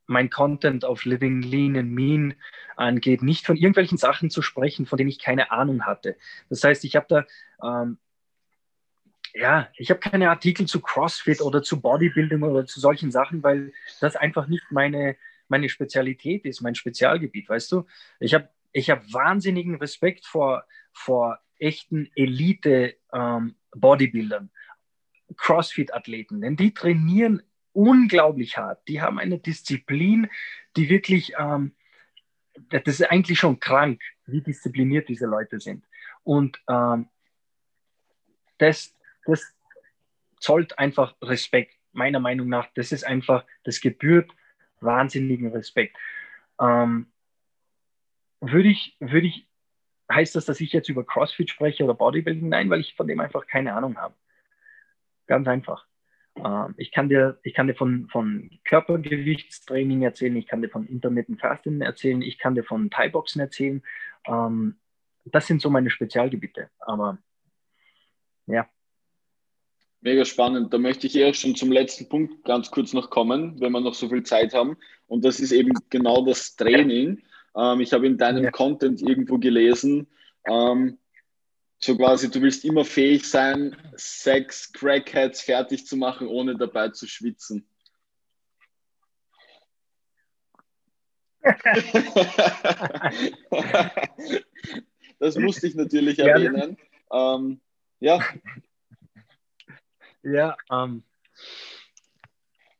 mein Content auf Living Lean and Mean angeht, nicht von irgendwelchen Sachen zu sprechen, von denen ich keine Ahnung hatte. Das heißt, ich habe da, ähm, ja, ich habe keine Artikel zu CrossFit oder zu Bodybuilding oder zu solchen Sachen, weil das einfach nicht meine, meine Spezialität ist, mein Spezialgebiet, weißt du? Ich habe ich hab wahnsinnigen Respekt vor, vor echten Elite-Bodybuildern, ähm, CrossFit-Athleten, denn die trainieren unglaublich hart. Die haben eine Disziplin, die wirklich, ähm, das ist eigentlich schon krank, wie diszipliniert diese Leute sind. Und ähm, das, das zollt einfach Respekt, meiner Meinung nach. Das ist einfach, das gebührt wahnsinnigen Respekt. Ähm, würde ich, würde ich, heißt das, dass ich jetzt über CrossFit spreche oder Bodybuilding? Nein, weil ich von dem einfach keine Ahnung habe. Ganz einfach. Ähm, ich kann dir, ich kann dir von, von Körpergewichtstraining erzählen, ich kann dir von Intermittent Fasten erzählen, ich kann dir von Thai-Boxen erzählen. Ähm, das sind so meine Spezialgebiete. Aber ja. Mega spannend. Da möchte ich eher schon zum letzten Punkt ganz kurz noch kommen, wenn wir noch so viel Zeit haben. Und das ist eben genau das Training. Ähm, ich habe in deinem ja. Content irgendwo gelesen, so quasi, du willst immer fähig sein, sechs Crackheads fertig zu machen, ohne dabei zu schwitzen. das musste ich natürlich erwähnen. Ähm, ja. Ja, ähm,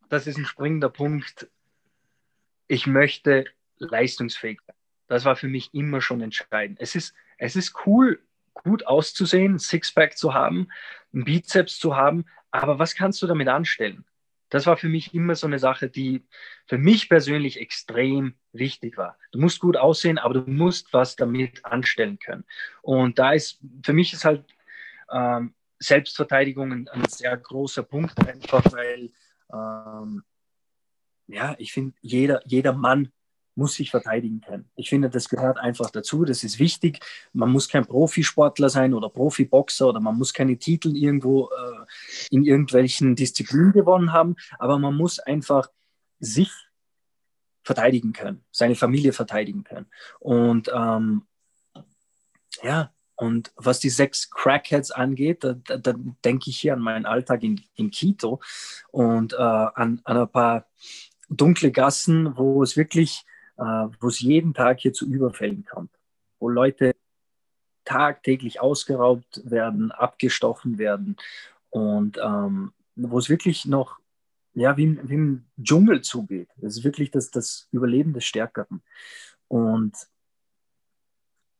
das ist ein springender Punkt. Ich möchte leistungsfähig sein. Das war für mich immer schon entscheidend. Es ist, es ist cool, gut auszusehen, Sixpack zu haben, einen Bizeps zu haben, aber was kannst du damit anstellen? Das war für mich immer so eine Sache, die für mich persönlich extrem wichtig war. Du musst gut aussehen, aber du musst was damit anstellen können. Und da ist, für mich ist halt ähm, Selbstverteidigung ein, ein, sehr großer Punkt, einfach weil, ähm, ja, ich finde, jeder, jeder Mann muss sich verteidigen können. Ich finde, das gehört einfach dazu. Das ist wichtig. Man muss kein Profisportler sein oder Profiboxer oder man muss keine Titel irgendwo äh, in irgendwelchen Disziplinen gewonnen haben, aber man muss einfach sich verteidigen können, seine Familie verteidigen können. Und ähm, ja, und was die sechs Crackheads angeht, da, da, da denke ich hier an meinen Alltag in, in Quito und äh, an, an ein paar dunkle Gassen, wo es wirklich wo es jeden Tag hier zu Überfällen kommt, wo Leute tagtäglich ausgeraubt werden, abgestochen werden und ähm, wo es wirklich noch ja, wie, wie im Dschungel zugeht. Das ist wirklich das, das Überleben des Stärkeren. Und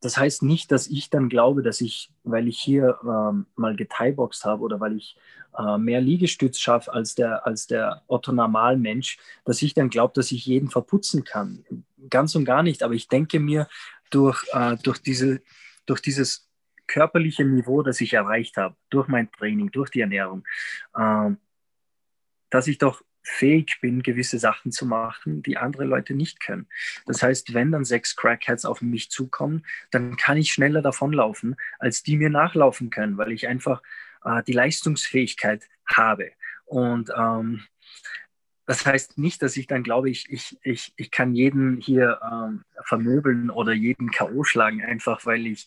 das heißt nicht, dass ich dann glaube, dass ich, weil ich hier ähm, mal geteiboxt habe oder weil ich äh, mehr Liegestütz schaffe als der, als der Otto Normalmensch, dass ich dann glaube, dass ich jeden verputzen kann. Ganz und gar nicht. Aber ich denke mir, durch, äh, durch, diese, durch dieses körperliche Niveau, das ich erreicht habe, durch mein Training, durch die Ernährung, äh, dass ich doch fähig bin, gewisse Sachen zu machen, die andere Leute nicht können. Das heißt, wenn dann sechs Crackheads auf mich zukommen, dann kann ich schneller davonlaufen, als die mir nachlaufen können, weil ich einfach äh, die Leistungsfähigkeit habe. Und ähm, das heißt nicht, dass ich dann glaube, ich, ich, ich, ich kann jeden hier ähm, vermöbeln oder jeden K.O. schlagen, einfach weil ich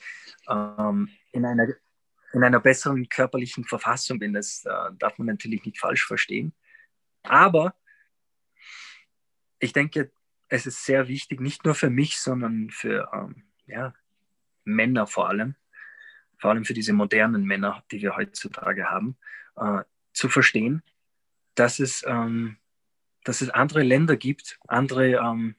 ähm, in, einer, in einer besseren körperlichen Verfassung bin. Das äh, darf man natürlich nicht falsch verstehen. Aber ich denke, es ist sehr wichtig, nicht nur für mich, sondern für ähm, ja, Männer vor allem, vor allem für diese modernen Männer, die wir heutzutage haben, äh, zu verstehen, dass es, ähm, dass es andere Länder gibt, andere, ähm,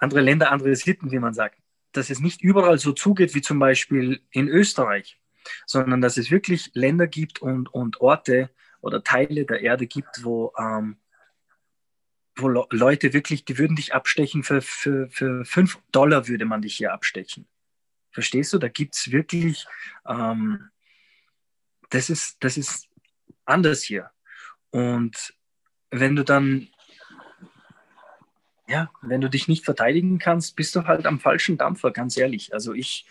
andere Länder, andere Sitten, wie man sagt. Dass es nicht überall so zugeht wie zum Beispiel in Österreich, sondern dass es wirklich Länder gibt und, und Orte, oder Teile der Erde gibt, wo, ähm, wo Leute wirklich, die würden dich abstechen für, für, für 5 Dollar würde man dich hier abstechen. Verstehst du? Da gibt es wirklich, ähm, das, ist, das ist anders hier. Und wenn du dann, ja, wenn du dich nicht verteidigen kannst, bist du halt am falschen Dampfer, ganz ehrlich. Also ich,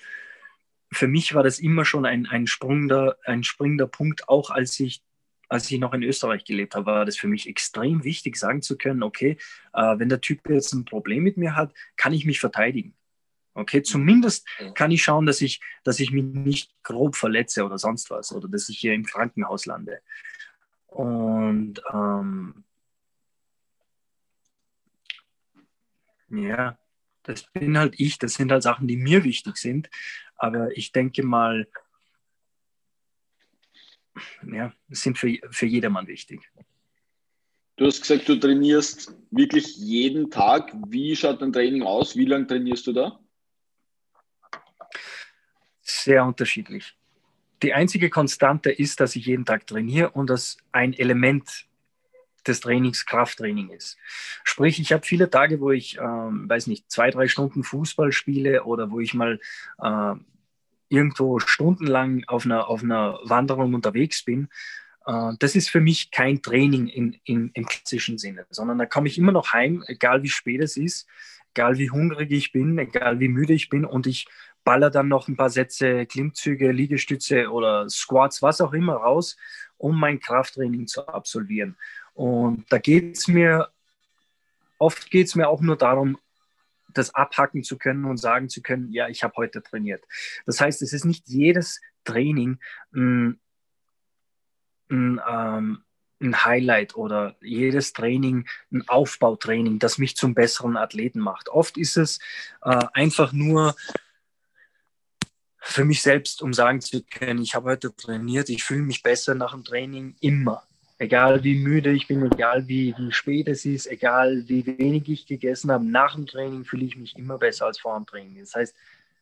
für mich war das immer schon ein, ein, springender, ein springender Punkt, auch als ich als ich noch in Österreich gelebt habe, war das für mich extrem wichtig, sagen zu können, okay, äh, wenn der Typ jetzt ein Problem mit mir hat, kann ich mich verteidigen. Okay, zumindest kann ich schauen, dass ich, dass ich mich nicht grob verletze oder sonst was oder dass ich hier im Krankenhaus lande. Und ähm, ja, das bin halt ich, das sind halt Sachen, die mir wichtig sind. Aber ich denke mal, ja, sind für, für jedermann wichtig. Du hast gesagt, du trainierst wirklich jeden Tag. Wie schaut dein Training aus? Wie lange trainierst du da? Sehr unterschiedlich. Die einzige Konstante ist, dass ich jeden Tag trainiere und dass ein Element des Trainings Krafttraining ist. Sprich, ich habe viele Tage, wo ich, ähm, weiß nicht, zwei, drei Stunden Fußball spiele oder wo ich mal äh, irgendwo stundenlang auf einer, auf einer Wanderung unterwegs bin, äh, das ist für mich kein Training in, in, im klassischen Sinne, sondern da komme ich immer noch heim, egal wie spät es ist, egal wie hungrig ich bin, egal wie müde ich bin und ich baller dann noch ein paar Sätze Klimmzüge, Liegestütze oder Squats, was auch immer raus, um mein Krafttraining zu absolvieren. Und da geht es mir, oft geht es mir auch nur darum, das abhacken zu können und sagen zu können, ja, ich habe heute trainiert. Das heißt, es ist nicht jedes Training ein, ein, ähm, ein Highlight oder jedes Training ein Aufbautraining, das mich zum besseren Athleten macht. Oft ist es äh, einfach nur für mich selbst, um sagen zu können, ich habe heute trainiert, ich fühle mich besser nach dem Training immer egal wie müde ich bin, egal wie, wie spät es ist, egal wie wenig ich gegessen habe, nach dem Training fühle ich mich immer besser als vor dem Training. Das heißt,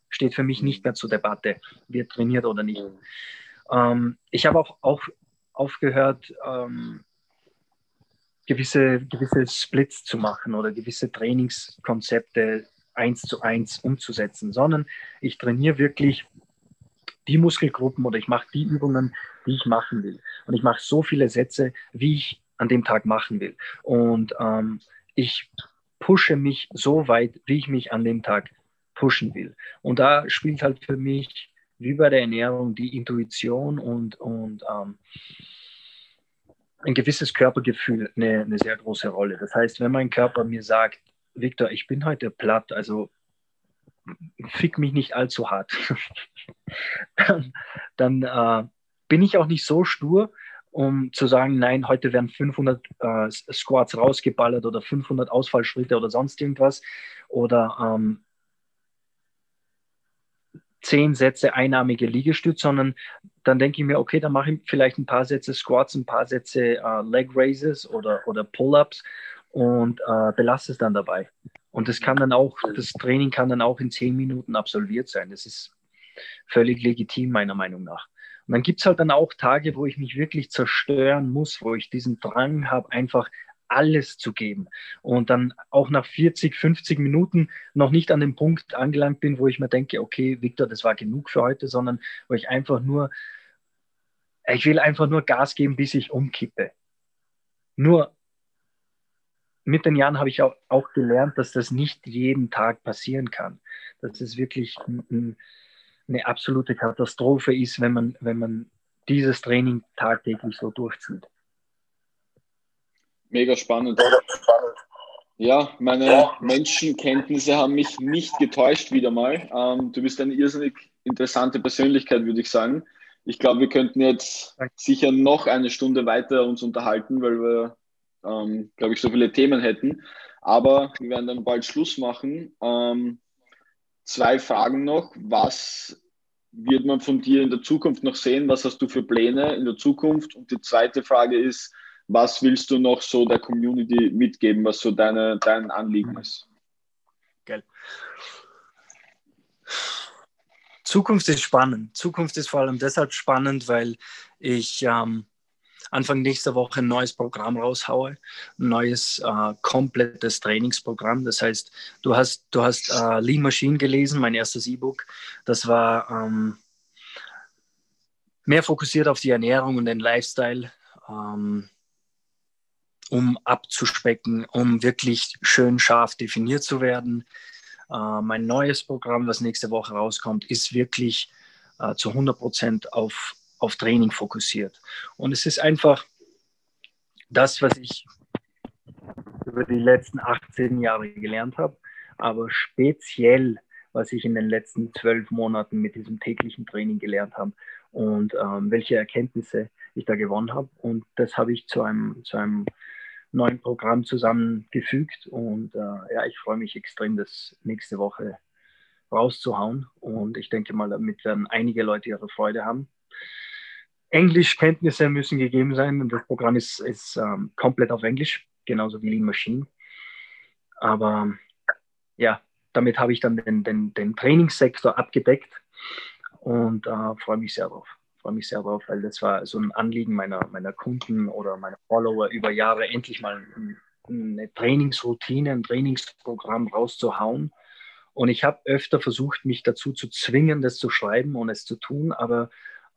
steht für mich nicht mehr zur Debatte, wird trainiert oder nicht. Ähm, ich habe auch, auch aufgehört, ähm, gewisse, gewisse Splits zu machen oder gewisse Trainingskonzepte eins zu eins umzusetzen, sondern ich trainiere wirklich die Muskelgruppen oder ich mache die Übungen, die ich machen will. Und ich mache so viele Sätze, wie ich an dem Tag machen will. Und ähm, ich pushe mich so weit, wie ich mich an dem Tag pushen will. Und da spielt halt für mich, wie bei der Ernährung, die Intuition und, und ähm, ein gewisses Körpergefühl eine, eine sehr große Rolle. Das heißt, wenn mein Körper mir sagt, Victor, ich bin heute platt, also fick mich nicht allzu hart, dann, dann äh, bin ich auch nicht so stur, um zu sagen, nein, heute werden 500 äh, Squats rausgeballert oder 500 Ausfallschritte oder sonst irgendwas oder ähm, 10 Sätze einarmige Liegestütz, sondern dann denke ich mir, okay, dann mache ich vielleicht ein paar Sätze Squats, ein paar Sätze äh, Leg Raises oder, oder Pull-Ups und äh, belasse es dann dabei. Und das kann dann auch, das Training kann dann auch in zehn Minuten absolviert sein. Das ist völlig legitim, meiner Meinung nach. Und dann gibt es halt dann auch Tage, wo ich mich wirklich zerstören muss, wo ich diesen Drang habe, einfach alles zu geben. Und dann auch nach 40, 50 Minuten noch nicht an dem Punkt angelangt bin, wo ich mir denke, okay, Victor, das war genug für heute, sondern wo ich einfach nur, ich will einfach nur Gas geben, bis ich umkippe. Nur mit den Jahren habe ich auch, auch gelernt, dass das nicht jeden Tag passieren kann. Dass es wirklich ein, eine absolute Katastrophe ist, wenn man, wenn man dieses Training tagtäglich so durchzieht. Mega spannend. Ja, meine Menschenkenntnisse haben mich nicht getäuscht wieder mal. Ähm, du bist eine irrsinnig interessante Persönlichkeit, würde ich sagen. Ich glaube, wir könnten jetzt sicher noch eine Stunde weiter uns unterhalten, weil wir, ähm, glaube ich, so viele Themen hätten. Aber wir werden dann bald Schluss machen. Ähm, zwei Fragen noch. Was wird man von dir in der Zukunft noch sehen? Was hast du für Pläne in der Zukunft? Und die zweite Frage ist, was willst du noch so der Community mitgeben, was so deine, dein Anliegen ist? Geil. Zukunft ist spannend. Zukunft ist vor allem deshalb spannend, weil ich ähm, Anfang nächster Woche ein neues Programm raushaue, ein neues äh, komplettes Trainingsprogramm. Das heißt, du hast, du hast äh, Lean Machine gelesen, mein erstes E-Book. Das war ähm, mehr fokussiert auf die Ernährung und den Lifestyle, ähm, um abzuspecken, um wirklich schön scharf definiert zu werden. Äh, mein neues Programm, was nächste Woche rauskommt, ist wirklich äh, zu 100 Prozent auf auf Training fokussiert. Und es ist einfach das, was ich über die letzten 18 Jahre gelernt habe, aber speziell, was ich in den letzten zwölf Monaten mit diesem täglichen Training gelernt habe und ähm, welche Erkenntnisse ich da gewonnen habe. Und das habe ich zu einem, zu einem neuen Programm zusammengefügt. Und äh, ja, ich freue mich extrem, das nächste Woche rauszuhauen. Und ich denke mal, damit werden einige Leute ihre Freude haben. Englischkenntnisse müssen gegeben sein und das Programm ist, ist ähm, komplett auf Englisch, genauso wie Lean Machine. Aber ja, damit habe ich dann den, den, den Trainingssektor abgedeckt und äh, freue mich sehr drauf. Freue mich sehr drauf, weil das war so ein Anliegen meiner, meiner Kunden oder meiner Follower über Jahre, endlich mal eine Trainingsroutine, ein Trainingsprogramm rauszuhauen. Und ich habe öfter versucht, mich dazu zu zwingen, das zu schreiben und es zu tun, aber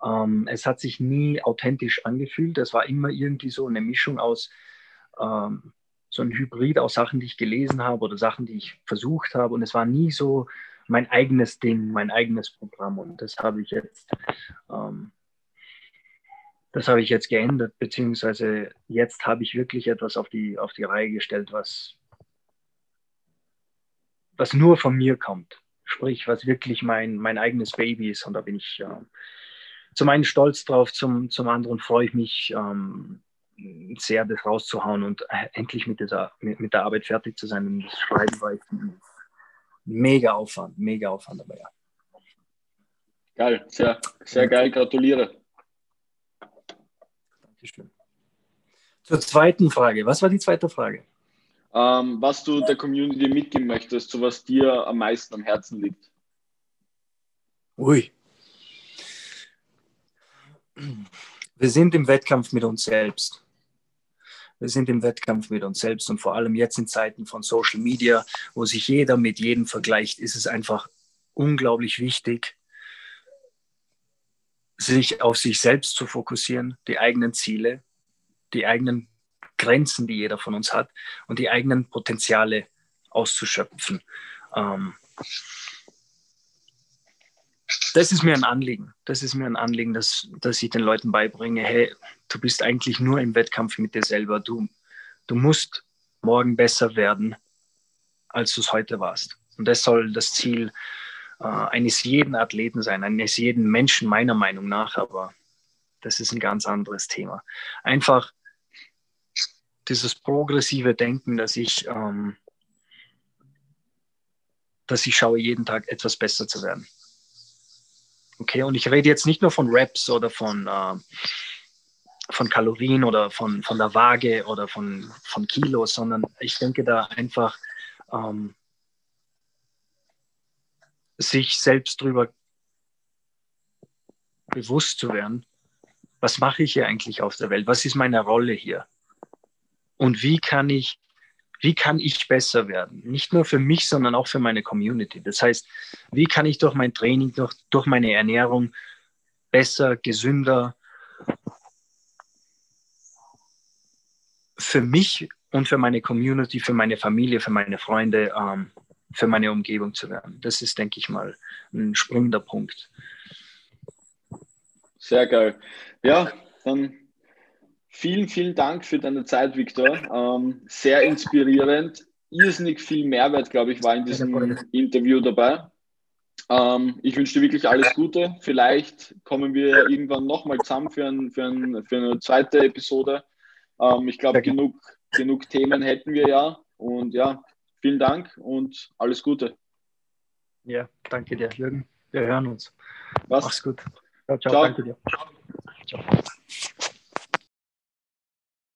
ähm, es hat sich nie authentisch angefühlt. Es war immer irgendwie so eine Mischung aus, ähm, so ein Hybrid aus Sachen, die ich gelesen habe oder Sachen, die ich versucht habe. Und es war nie so mein eigenes Ding, mein eigenes Programm. Und das habe ich jetzt, ähm, das habe ich jetzt geändert, beziehungsweise jetzt habe ich wirklich etwas auf die, auf die Reihe gestellt, was, was nur von mir kommt. Sprich, was wirklich mein, mein eigenes Baby ist. Und da bin ich, äh, zum einen stolz drauf, zum, zum anderen freue ich mich ähm, sehr, das rauszuhauen und äh, endlich mit, dieser, mit, mit, der Arbeit fertig zu sein. Und das Schreiben war mega Aufwand, mega Aufwand, aber ja. Geil, sehr, sehr geil, gratuliere. Dankeschön. Zur zweiten Frage. Was war die zweite Frage? Ähm, was du der Community mitgeben möchtest, so was dir am meisten am Herzen liegt. Ui, wir sind im Wettkampf mit uns selbst. Wir sind im Wettkampf mit uns selbst und vor allem jetzt in Zeiten von Social Media, wo sich jeder mit jedem vergleicht, ist es einfach unglaublich wichtig, sich auf sich selbst zu fokussieren, die eigenen Ziele, die eigenen Grenzen, die jeder von uns hat und die eigenen Potenziale auszuschöpfen. Ähm, das ist mir ein Anliegen. Das ist mir ein Anliegen, dass, dass ich den Leuten beibringe, hey, du bist eigentlich nur im Wettkampf mit dir selber. Du, du musst morgen besser werden, als du es heute warst. Und das soll das Ziel äh, eines jeden Athleten sein, eines jeden Menschen meiner Meinung nach, aber das ist ein ganz anderes Thema. Einfach dieses progressive Denken, dass ich, ähm, dass ich schaue, jeden Tag etwas besser zu werden. Okay, und ich rede jetzt nicht nur von Raps oder von, äh, von Kalorien oder von, von der Waage oder von, von Kilos, sondern ich denke da einfach, ähm, sich selbst darüber bewusst zu werden, was mache ich hier eigentlich auf der Welt? Was ist meine Rolle hier? Und wie kann ich wie kann ich besser werden? Nicht nur für mich, sondern auch für meine Community. Das heißt, wie kann ich durch mein Training, durch, durch meine Ernährung besser, gesünder für mich und für meine Community, für meine Familie, für meine Freunde, ähm, für meine Umgebung zu werden. Das ist, denke ich mal, ein springender Punkt. Sehr geil. Ja, dann vielen, vielen Dank für deine Zeit, Viktor. Ähm, sehr inspirierend. Irrsinnig viel Mehrwert, glaube ich, war in diesem Interview dabei. Ähm, ich wünsche dir wirklich alles Gute. Vielleicht kommen wir irgendwann nochmal zusammen für, ein, für, ein, für, eine zweite Episode. Ähm, ich glaube, genug, genug Themen hätten wir ja. Und ja, vielen Dank und alles Gute. Ja, danke dir, Jürgen. Wir hören uns. Was? Mach's gut. Ciao, ciao. ciao. Danke dir. Ciao.